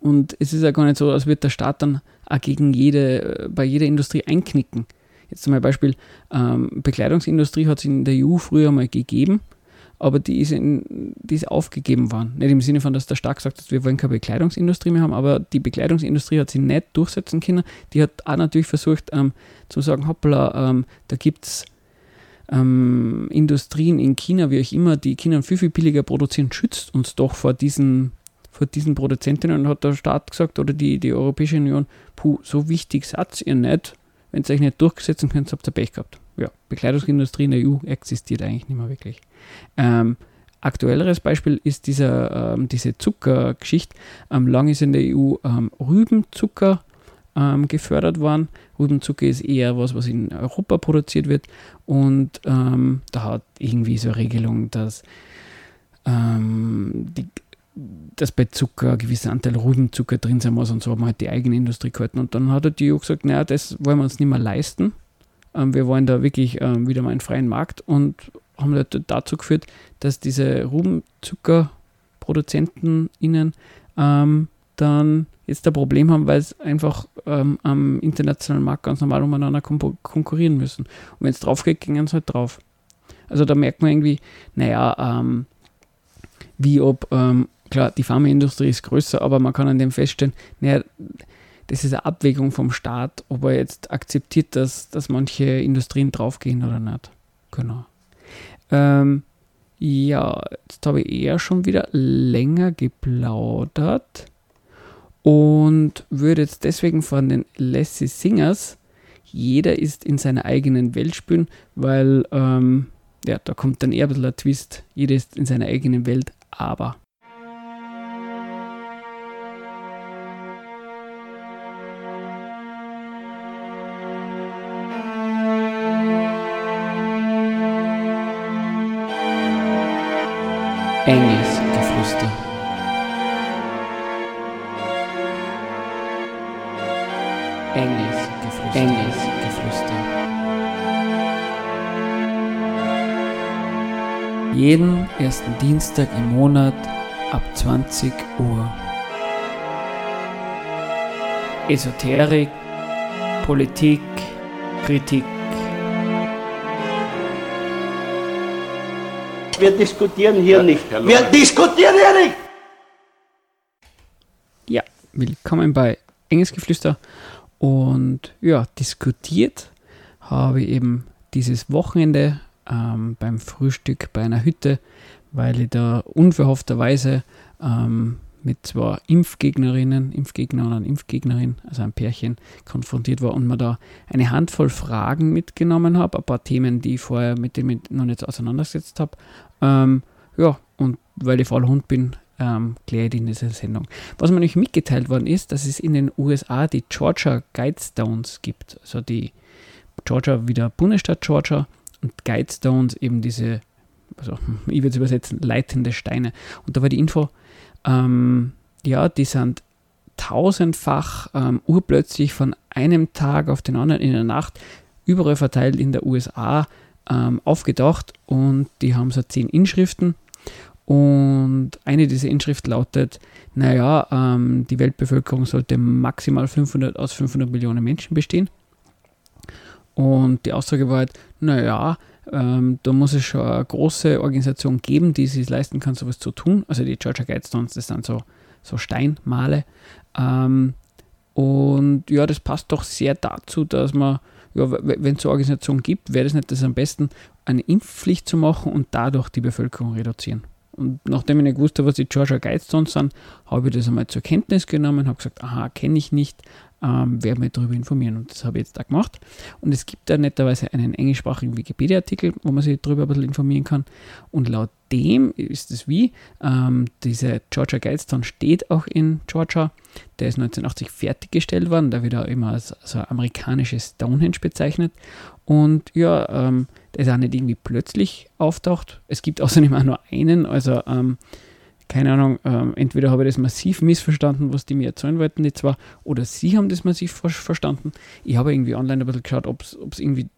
Und es ist ja gar nicht so, als würde der Staat dann auch gegen jede, äh, bei jeder Industrie einknicken. Jetzt zum Beispiel, ähm, Bekleidungsindustrie hat es in der EU früher mal gegeben, aber die ist, in, die ist aufgegeben worden. Nicht im Sinne von, dass der Staat gesagt hat, wir wollen keine Bekleidungsindustrie mehr haben, aber die Bekleidungsindustrie hat sich nicht durchsetzen können. Die hat auch natürlich versucht ähm, zu sagen, hoppla, ähm, da gibt es ähm, Industrien in China, wie auch immer, die China viel, viel billiger produzieren, schützt uns doch vor diesen vor diesen Produzentinnen und hat der Staat gesagt oder die, die Europäische Union, puh, so wichtig seid ihr nicht, wenn ihr euch nicht durchsetzen könnt, habt ihr Pech gehabt. Ja, Bekleidungsindustrie in der EU existiert eigentlich nicht mehr wirklich. Ähm, aktuelleres Beispiel ist dieser, ähm, diese Zuckergeschichte. Ähm, lang ist in der EU ähm, Rübenzucker ähm, gefördert worden. Rübenzucker ist eher was, was in Europa produziert wird. Und ähm, da hat irgendwie so eine Regelung, dass ähm, die dass bei Zucker ein gewisser Anteil Rübenzucker drin sein muss und so haben wir halt die eigene Industrie gehalten. Und dann hat die EU gesagt, naja, das wollen wir uns nicht mehr leisten. Ähm, wir wollen da wirklich ähm, wieder mal einen freien Markt und haben dazu geführt, dass diese RubenzuckerproduzentInnen ähm, dann jetzt ein Problem haben, weil sie einfach ähm, am internationalen Markt ganz normal umeinander konkurrieren müssen. Und wenn es drauf geht, gingen sie halt drauf. Also da merkt man irgendwie, naja, ähm, wie ob ähm, Klar, die Pharmaindustrie ist größer, aber man kann an dem feststellen, naja, das ist eine Abwägung vom Staat, ob er jetzt akzeptiert, dass, dass manche Industrien draufgehen oder nicht. Genau. Ähm, ja, jetzt habe ich eher schon wieder länger geplaudert und würde jetzt deswegen von den Lassie Singers jeder ist in seiner eigenen Welt spielen, weil ähm, ja, da kommt dann eher ein bisschen ein Twist. Jeder ist in seiner eigenen Welt, aber Jeden ersten Dienstag im Monat ab 20 Uhr. Esoterik, Politik, Kritik wir diskutieren hier ja, nicht. Wir diskutieren hier nicht! Ja, willkommen bei Engelsgeflüster. Und ja, diskutiert habe ich eben dieses Wochenende ähm, beim Frühstück bei einer Hütte, weil ich da unverhoffterweise ähm, mit zwei Impfgegnerinnen, Impfgegner und Impfgegnerin, also ein Pärchen, konfrontiert war und mir da eine Handvoll Fragen mitgenommen habe, ein paar Themen, die ich vorher mit denen noch nicht auseinandergesetzt habe. Ähm, ja, und weil ich voller Hund bin, ähm, kläre ich in dieser Sendung. Was mir nämlich mitgeteilt worden ist, dass es in den USA die Georgia Guidestones gibt. Also die Georgia wieder Bundesstaat Georgia und Guidestones eben diese, also ich würde es übersetzen, leitende Steine. Und da war die Info, ähm, ja, die sind tausendfach ähm, urplötzlich von einem Tag auf den anderen in der Nacht überall verteilt in der USA ähm, aufgedacht und die haben so zehn Inschriften und eine dieser Inschriften lautet, naja, ähm, die Weltbevölkerung sollte maximal 500 aus 500 Millionen Menschen bestehen. Und die Aussage war halt, naja, ähm, da muss es schon eine große Organisation geben, die sich leisten kann, sowas zu tun. Also die Georgia Guidestones, das sind so, so Steinmale. Ähm, und ja, das passt doch sehr dazu, dass man ja, wenn es eine Organisation gibt, wäre das nicht das am besten, eine Impfpflicht zu machen und dadurch die Bevölkerung reduzieren. Und nachdem ich nicht wusste, was die Georgia Guidestones sind, habe ich das einmal zur Kenntnis genommen, habe gesagt, aha, kenne ich nicht, ähm, werde mich darüber informieren. Und das habe ich jetzt da gemacht. Und es gibt da netterweise einen englischsprachigen Wikipedia-Artikel, wo man sich darüber ein bisschen informieren kann. Und laut dem ist es wie, ähm, diese Georgia Guidestone steht auch in Georgia. Der ist 1980 fertiggestellt worden, da wird er immer als, als amerikanisches Stonehenge bezeichnet. Und ja, ähm, der ist auch nicht irgendwie plötzlich auftaucht. Es gibt außerdem auch nur einen, also ähm, keine Ahnung, ähm, entweder habe ich das massiv missverstanden, was die mir erzählen wollten, die zwar, oder sie haben das massiv verstanden. Ich habe irgendwie online ein bisschen geschaut, ob es irgendwie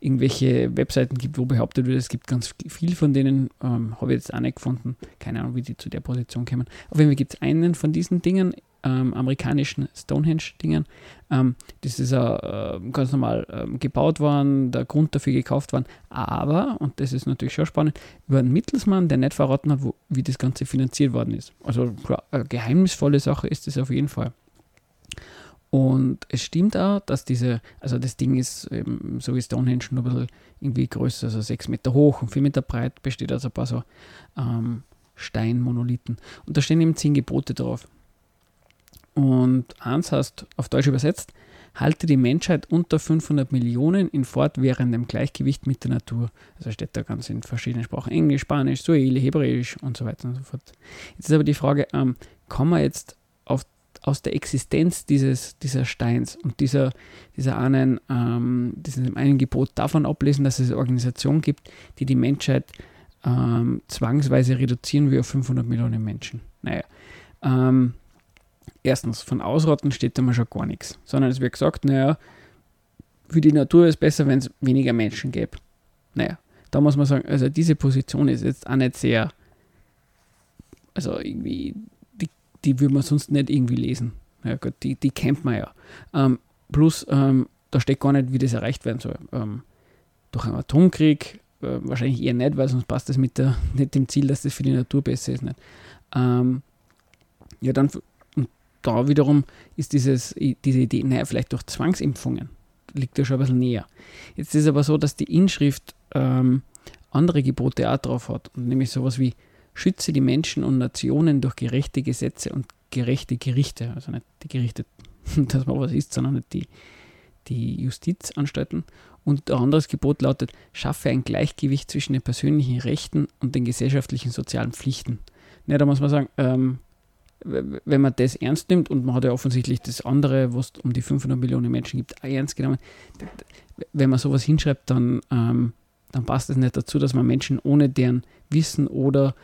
irgendwelche Webseiten gibt, wo behauptet wird, es gibt ganz viel von denen, ähm, habe ich jetzt auch nicht gefunden. Keine Ahnung, wie die zu der Position kommen. Auf jeden Fall gibt es einen von diesen Dingen, ähm, amerikanischen Stonehenge-Dingen. Ähm, das ist äh, ganz normal ähm, gebaut worden, der Grund dafür gekauft worden. Aber, und das ist natürlich schon spannend, über einen Mittelsmann, der nicht verraten hat, wo, wie das Ganze finanziert worden ist. Also klar, eine geheimnisvolle Sache ist es auf jeden Fall. Und es stimmt auch, dass diese, also das Ding ist eben, so wie Stonehenge nur ein bisschen irgendwie größer, also sechs Meter hoch und vier Meter breit, besteht also ein paar so ähm, Steinmonolithen. Und da stehen eben zehn Gebote drauf. Und eins heißt auf Deutsch übersetzt, halte die Menschheit unter 500 Millionen in fortwährendem Gleichgewicht mit der Natur. Also steht da ganz in verschiedenen Sprachen, Englisch, Spanisch, Suaheli, Hebräisch und so weiter und so fort. Jetzt ist aber die Frage, ähm, kann man jetzt auf, aus der Existenz dieses, dieser Steins und dieser, dieser einen, ähm, diesem einen Gebot davon ablesen, dass es eine Organisation gibt, die die Menschheit ähm, zwangsweise reduzieren will auf 500 Millionen Menschen? Naja, ähm, erstens, von Ausrotten steht da mal schon gar nichts, sondern es wird gesagt, naja, für die Natur ist es besser, wenn es weniger Menschen gäbe. Naja, da muss man sagen, also diese Position ist jetzt auch nicht sehr, also irgendwie, die, die würde man sonst nicht irgendwie lesen. Ja gut, die, die kennt man ja. Ähm, plus, ähm, da steht gar nicht, wie das erreicht werden soll. Ähm, durch einen Atomkrieg äh, wahrscheinlich eher nicht, weil sonst passt das mit der, nicht dem Ziel, dass das für die Natur besser ist. Nicht. Ähm, ja, dann da wiederum ist dieses, diese Idee, naja, vielleicht durch Zwangsimpfungen, liegt ja schon ein bisschen näher. Jetzt ist es aber so, dass die Inschrift ähm, andere Gebote auch drauf hat, nämlich sowas wie schütze die Menschen und Nationen durch gerechte Gesetze und gerechte Gerichte, also nicht die Gerichte, dass man was ist, sondern nicht die, die Justizanstalten. Und ein anderes Gebot lautet, schaffe ein Gleichgewicht zwischen den persönlichen Rechten und den gesellschaftlichen sozialen Pflichten. Ja, da muss man sagen, ähm, wenn man das ernst nimmt und man hat ja offensichtlich das andere, was um die 500 Millionen Menschen gibt, auch ernst genommen, wenn man sowas hinschreibt, dann, ähm, dann passt es nicht dazu, dass man Menschen ohne deren Wissen oder,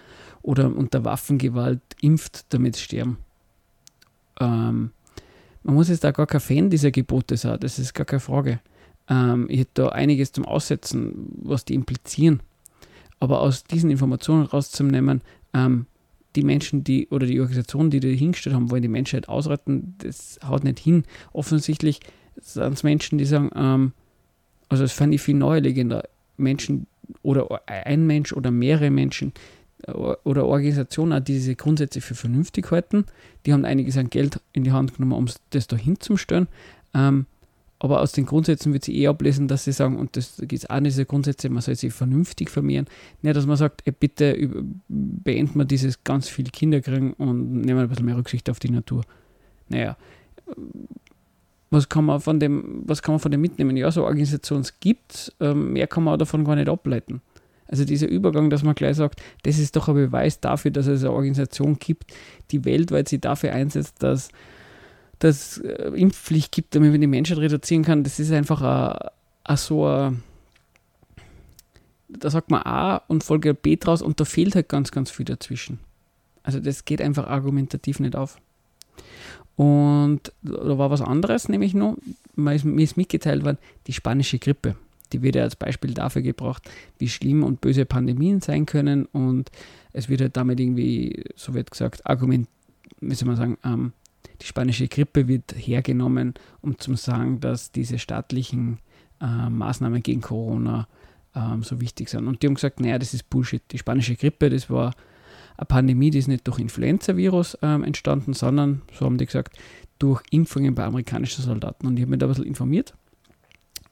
oder unter Waffengewalt impft, damit sterben. Ähm, man muss jetzt da gar kein Fan dieser Gebote sein, das ist gar keine Frage. Ähm, ich hätte da einiges zum Aussetzen, was die implizieren. Aber aus diesen Informationen rauszunehmen, ähm, die Menschen, die oder die Organisationen, die da hingestellt haben, wollen die Menschheit ausretten, das haut nicht hin. Offensichtlich sind es Menschen, die sagen, ähm, also das fand ich viel naheliegender, Menschen oder ein Mensch oder mehrere Menschen äh, oder Organisationen, die diese Grundsätze für vernünftig halten, die haben einiges an Geld in die Hand genommen, um das da hinzustellen. Ähm, aber aus den Grundsätzen wird sie eh ablesen, dass sie sagen, und das gibt es auch diese Grundsätze, man soll sie vernünftig vermehren. Nicht, dass man sagt, ey, bitte beenden wir dieses ganz viele Kinder kriegen und nehmen ein bisschen mehr Rücksicht auf die Natur. Naja, was kann man von dem, was kann man von dem mitnehmen? Ja, so Organisationen gibt ähm, mehr kann man davon gar nicht ableiten. Also dieser Übergang, dass man gleich sagt, das ist doch ein Beweis dafür, dass es eine Organisation gibt, die weltweit sich dafür einsetzt, dass dass äh, Impfpflicht gibt, damit man die Menschheit reduzieren kann, das ist einfach a, a so ein, da sagt man A und Folge B draus und da fehlt halt ganz, ganz viel dazwischen. Also das geht einfach argumentativ nicht auf. Und da war was anderes, nämlich nur, mir ist, mir ist mitgeteilt worden, die spanische Grippe. Die wird ja als Beispiel dafür gebracht, wie schlimm und böse Pandemien sein können. Und es wird halt damit irgendwie, so wird gesagt, argument, wie soll man sagen, ähm, die spanische Grippe wird hergenommen, um zu sagen, dass diese staatlichen äh, Maßnahmen gegen Corona ähm, so wichtig sind. Und die haben gesagt, naja, das ist Bullshit. Die spanische Grippe, das war eine Pandemie, die ist nicht durch Influenza-Virus ähm, entstanden, sondern, so haben die gesagt, durch Impfungen bei amerikanischen Soldaten. Und ich habe mich da ein bisschen informiert.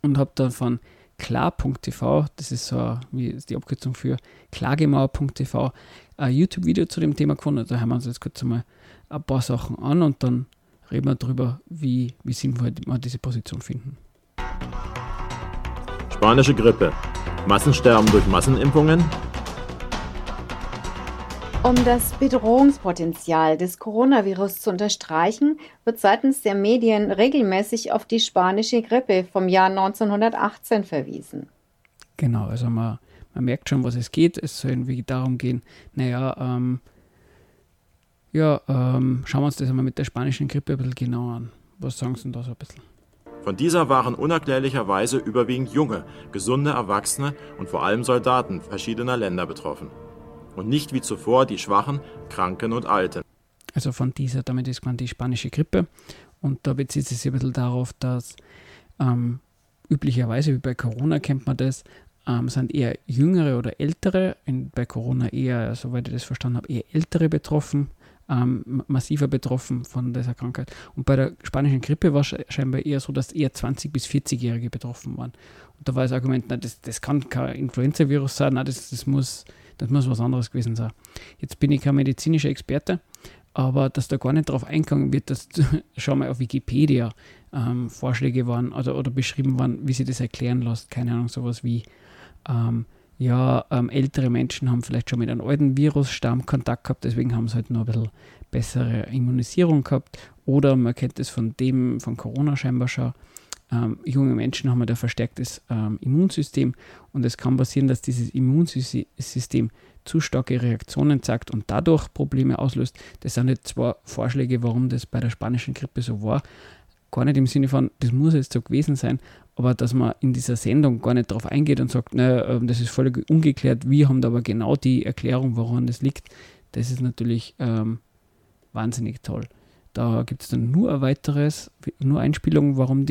und habe dann von klar.tv, das ist so ist die Abkürzung für klagemauer.tv, ein YouTube-Video zu dem Thema gefunden. Da hören wir uns jetzt kurz einmal ein paar Sachen an und dann reden wir darüber, wie, wie sinnvoll wir diese Position finden. Spanische Grippe. Massensterben durch Massenimpfungen? Um das Bedrohungspotenzial des Coronavirus zu unterstreichen, wird seitens der Medien regelmäßig auf die spanische Grippe vom Jahr 1918 verwiesen. Genau, also man, man merkt schon, was es geht. Es soll irgendwie darum gehen, naja, ähm, ja, ähm, schauen wir uns das einmal mit der spanischen Grippe ein bisschen genauer an. Was sagen Sie denn da so ein bisschen? Von dieser waren unerklärlicherweise überwiegend junge, gesunde Erwachsene und vor allem Soldaten verschiedener Länder betroffen. Und nicht wie zuvor die Schwachen, Kranken und Alten. Also von dieser, damit ist man die spanische Grippe. Und da bezieht es sich ein bisschen darauf, dass ähm, üblicherweise, wie bei Corona kennt man das, ähm, sind eher jüngere oder ältere, in, bei Corona eher, soweit ich das verstanden habe, eher ältere betroffen ähm, massiver betroffen von dieser Krankheit. Und bei der spanischen Grippe war es scheinbar eher so, dass eher 20- bis 40-Jährige betroffen waren. Und da war das Argument, na, das, das kann kein Influenza-Virus sein, na, das, das, muss, das muss was anderes gewesen sein. Jetzt bin ich kein medizinischer Experte, aber dass da gar nicht darauf eingegangen wird, dass schon mal auf Wikipedia ähm, Vorschläge waren oder, oder beschrieben waren, wie sie das erklären lässt. Keine Ahnung, sowas wie ähm, ja, ähm, ältere Menschen haben vielleicht schon mit einem alten Virusstamm Kontakt gehabt, deswegen haben sie halt nur ein bisschen bessere Immunisierung gehabt. Oder man kennt es von dem, von Corona scheinbar schon. Ähm, junge Menschen haben halt ein verstärktes ähm, Immunsystem und es kann passieren, dass dieses Immunsystem zu starke Reaktionen zeigt und dadurch Probleme auslöst. Das sind jetzt zwei Vorschläge, warum das bei der spanischen Grippe so war. Gar nicht im Sinne von, das muss jetzt so gewesen sein, aber dass man in dieser Sendung gar nicht darauf eingeht und sagt, naja, ähm, das ist völlig ungeklärt, wir haben da aber genau die Erklärung, woran das liegt, das ist natürlich ähm, wahnsinnig toll. Da gibt es dann nur ein weiteres, nur Einspielungen, warum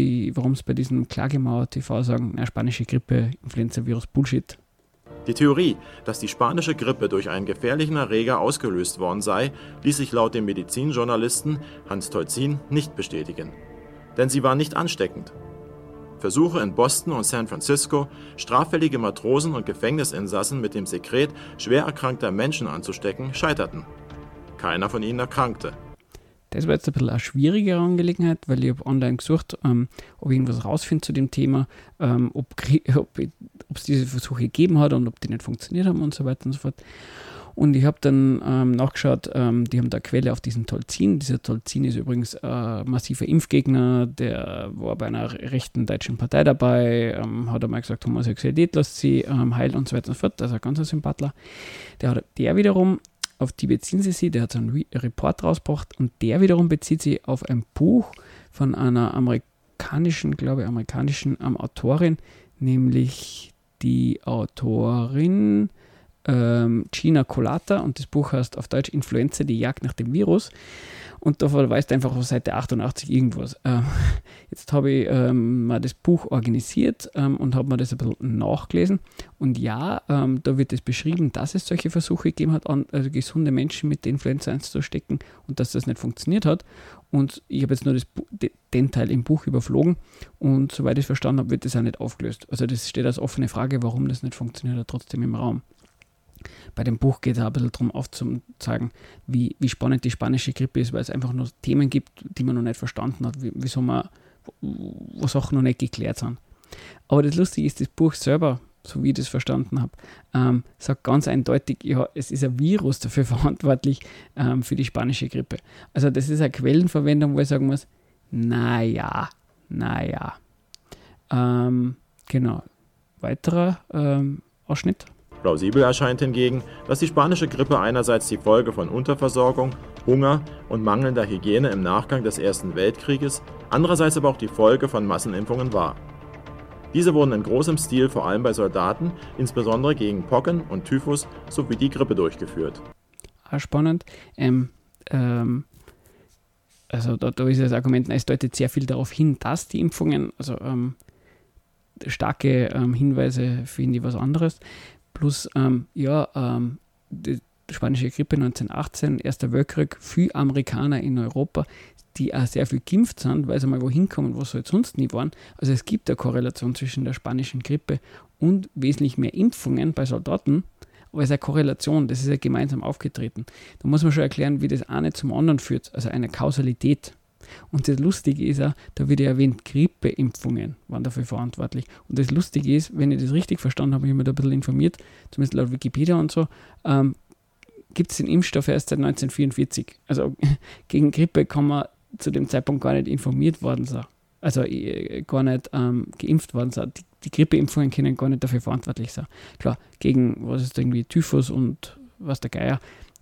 es bei diesem Klagemauer TV sagen, na, spanische Grippe, Influenza-Virus, Bullshit. Die Theorie, dass die spanische Grippe durch einen gefährlichen Erreger ausgelöst worden sei, ließ sich laut dem Medizinjournalisten Hans Tolzin nicht bestätigen. Denn sie war nicht ansteckend. Versuche in Boston und San Francisco, straffällige Matrosen und Gefängnisinsassen mit dem Sekret schwer erkrankter Menschen anzustecken, scheiterten. Keiner von ihnen erkrankte. Das war jetzt ein bisschen eine schwierige Angelegenheit, weil ich habe online gesucht, ähm, ob ich irgendwas rausfinde zu dem Thema, ähm, ob es diese Versuche gegeben hat und ob die nicht funktioniert haben und so weiter und so fort. Und ich habe dann ähm, nachgeschaut, ähm, die haben da Quelle auf diesen Tolzin. Dieser Tolzin ist übrigens äh, massiver Impfgegner, der war bei einer rechten deutschen Partei dabei, ähm, hat einmal gesagt, Homosexualität lässt sie ähm, heilen und so weiter und so fort. Also ein ganz Sympathler. Der, hat, der wiederum, auf die beziehen sie sich, der hat so einen Re Report rausgebracht und der wiederum bezieht sich auf ein Buch von einer amerikanischen, glaube ich, amerikanischen ähm, Autorin, nämlich die Autorin ähm, Gina Colata und das Buch heißt auf Deutsch Influenza, die Jagd nach dem Virus. Und da verweist einfach auf Seite 88 irgendwas. Ähm, jetzt habe ich ähm, mal das Buch organisiert ähm, und habe mir das ein bisschen nachgelesen. Und ja, ähm, da wird es beschrieben, dass es solche Versuche gegeben hat, an also gesunde Menschen mit der Influenza einzustecken und dass das nicht funktioniert hat. Und ich habe jetzt nur das, den Teil im Buch überflogen und soweit ich es verstanden habe, wird das auch nicht aufgelöst. Also das steht als offene Frage, warum das nicht funktioniert hat, trotzdem im Raum. Bei dem Buch geht es auch ein bisschen darum aufzuzeigen, wie, wie spannend die spanische Grippe ist, weil es einfach nur Themen gibt, die man noch nicht verstanden hat, wieso man, wo Sachen noch nicht geklärt sind. Aber das Lustige ist, das Buch selber, so wie ich das verstanden habe, ähm, sagt ganz eindeutig, ja, es ist ein Virus dafür verantwortlich ähm, für die spanische Grippe. Also das ist eine Quellenverwendung, wo ich sagen muss, naja, naja. Ähm, genau. Weiterer ähm, Ausschnitt. Plausibel erscheint hingegen, dass die spanische Grippe einerseits die Folge von Unterversorgung, Hunger und mangelnder Hygiene im Nachgang des Ersten Weltkrieges, andererseits aber auch die Folge von Massenimpfungen war. Diese wurden in großem Stil vor allem bei Soldaten, insbesondere gegen Pocken und Typhus sowie die Grippe durchgeführt. Auch spannend. Ähm, ähm, also da, da, ist das Argument, es deutet sehr viel darauf hin, dass die Impfungen, also ähm, starke ähm, Hinweise finde ich was anderes. Plus, ähm, ja, ähm, die spanische Grippe 1918, Erster Weltkrieg, viele Amerikaner in Europa, die auch sehr viel geimpft sind, weil sie mal wohin kommen, wo sie halt sonst nie waren. Also es gibt eine Korrelation zwischen der spanischen Grippe und wesentlich mehr Impfungen bei Soldaten. Aber es ist eine Korrelation, das ist ja gemeinsam aufgetreten. Da muss man schon erklären, wie das eine zum anderen führt, also eine Kausalität. Und das Lustige ist auch, da wird ja erwähnt, Grippeimpfungen waren dafür verantwortlich. Und das Lustige ist, wenn ich das richtig verstanden habe, ich habe mich da ein bisschen informiert, zumindest laut Wikipedia und so, ähm, gibt es den Impfstoff erst seit 1944. Also gegen Grippe kann man zu dem Zeitpunkt gar nicht informiert worden sein. Also äh, gar nicht ähm, geimpft worden sein. Die, die Grippeimpfungen können gar nicht dafür verantwortlich sein. Klar, gegen was ist irgendwie Typhus und was der Geier.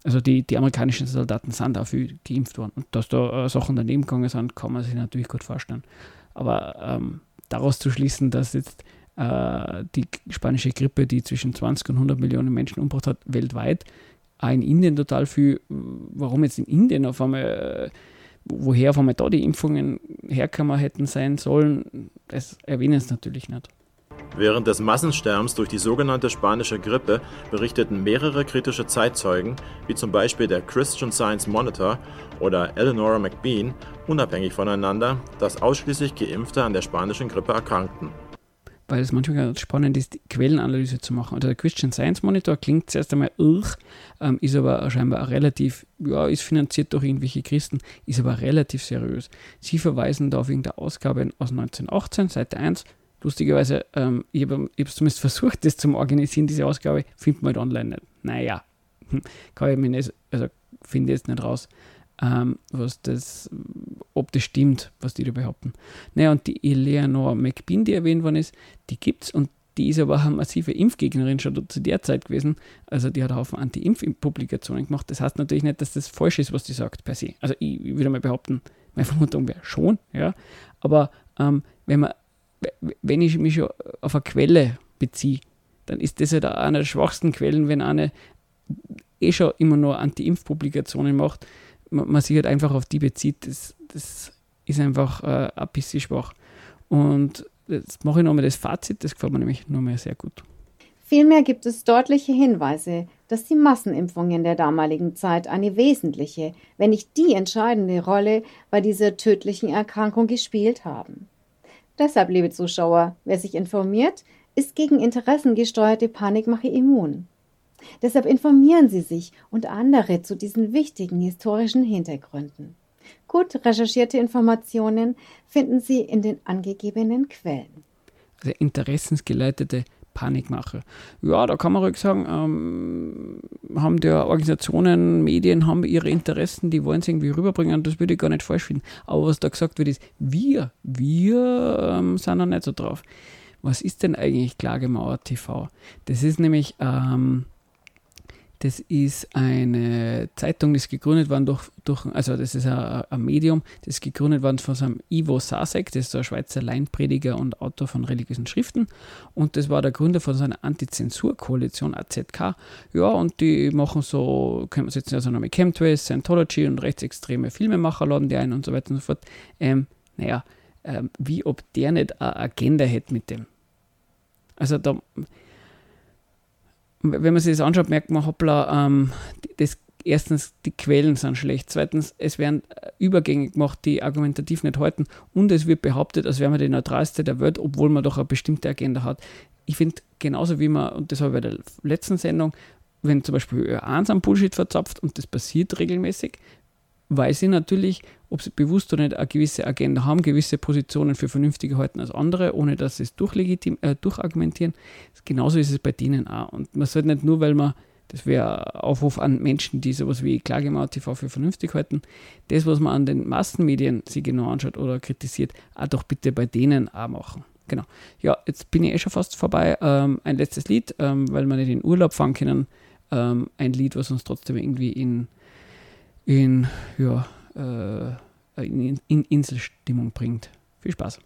Also die, die amerikanischen Soldaten sind dafür geimpft worden. Und dass da äh, Sachen daneben gegangen sind, kann man sich natürlich gut vorstellen. Aber ähm, daraus zu schließen, dass jetzt äh, die spanische Grippe, die zwischen 20 und 100 Millionen Menschen umgebracht hat, weltweit, auch in Indien total viel, warum jetzt in Indien auf einmal, woher auf einmal da die Impfungen herkommen hätten sein sollen, das erwähnen es natürlich nicht. Während des Massensterbens durch die sogenannte spanische Grippe berichteten mehrere kritische Zeitzeugen, wie zum Beispiel der Christian Science Monitor oder Eleanor McBean, unabhängig voneinander, dass ausschließlich Geimpfte an der spanischen Grippe erkrankten weil es manchmal ganz spannend ist, die Quellenanalyse zu machen. Also der Christian Science Monitor klingt zuerst einmal irr, ähm, ist aber scheinbar relativ, ja, ist finanziert durch irgendwelche Christen, ist aber relativ seriös. Sie verweisen da auf irgendeine Ausgabe aus 1918, Seite 1. Lustigerweise, ähm, ich habe es zumindest versucht, das zu organisieren, diese Ausgabe, findet man halt online nicht. Naja, kann ich mir nicht, also finde jetzt nicht raus ähm, was das, ob das stimmt, was die da behaupten. Naja, und die Eleanor McBean, die erwähnt worden ist, die gibt es und die ist aber eine massive Impfgegnerin schon zu der Zeit gewesen. Also die hat einen Haufen Anti-Impf-Publikationen gemacht. Das heißt natürlich nicht, dass das falsch ist, was die sagt per se. Also ich, ich würde mal behaupten, meine Vermutung wäre schon, ja. Aber ähm, wenn man, wenn ich mich auf eine Quelle beziehe, dann ist das ja halt eine der schwachsten Quellen, wenn eine eh schon immer nur Anti-Impf-Publikationen macht man, man sich halt einfach auf die bezieht, das, das ist einfach äh, ein bisschen schwach. Und jetzt mache ich nochmal das Fazit, das gefällt mir nämlich nochmal sehr gut. Vielmehr gibt es deutliche Hinweise, dass die Massenimpfungen der damaligen Zeit eine wesentliche, wenn nicht die entscheidende Rolle bei dieser tödlichen Erkrankung gespielt haben. Deshalb, liebe Zuschauer, wer sich informiert, ist gegen interessengesteuerte Panikmache immun. Deshalb informieren Sie sich und andere zu diesen wichtigen historischen Hintergründen. Gut recherchierte Informationen finden Sie in den angegebenen Quellen. Also interessensgeleitete Panikmache. Ja, da kann man ruhig sagen, ähm, haben die Organisationen, Medien haben ihre Interessen, die wollen es irgendwie rüberbringen, das würde ich gar nicht falsch finden. Aber was da gesagt wird, ist, wir, wir ähm, sind noch nicht so drauf. Was ist denn eigentlich Klagemauer TV? Das ist nämlich ähm, das ist eine Zeitung, die ist gegründet worden durch, durch also das ist ein, ein, Medium, das ist gegründet worden von so einem Ivo Sasek, das ist so ein Schweizer Laienprediger und Autor von religiösen Schriften. Und das war der Gründer von so einer Antizensur-Koalition, AZK. Ja, und die machen so, können wir jetzt also noch mit Chemtrails, Scientology und rechtsextreme Filmemacher laden die ein und so weiter und so fort. Ähm, naja, ähm, wie ob der nicht eine Agenda hätte mit dem. Also da wenn man sich das anschaut, merkt man, hoppla, ähm, das, erstens, die Quellen sind schlecht. Zweitens, es werden äh, Übergänge gemacht, die argumentativ nicht halten. Und es wird behauptet, als wäre man die neutralste der Welt, obwohl man doch eine bestimmte Agenda hat. Ich finde, genauso wie man, und das habe ich bei der letzten Sendung, wenn zum Beispiel Ö1 am Bullshit verzapft und das passiert regelmäßig, weil sie natürlich, ob sie bewusst oder nicht, eine gewisse Agenda haben, gewisse Positionen für vernünftiger halten als andere, ohne dass sie es durchlegitim, äh, durchargumentieren. Genauso ist es bei denen auch. Und man sollte nicht nur, weil man, das wäre Aufruf an Menschen, die sowas wie Klagemauer TV für vernünftig halten, das, was man an den Massenmedien sich genau anschaut oder kritisiert, auch doch bitte bei denen auch machen. Genau. Ja, jetzt bin ich eh schon fast vorbei. Ähm, ein letztes Lied, ähm, weil wir nicht in Urlaub fahren können. Ähm, ein Lied, was uns trotzdem irgendwie in in, ja, äh, in, in Inselstimmung bringt. Viel Spaß.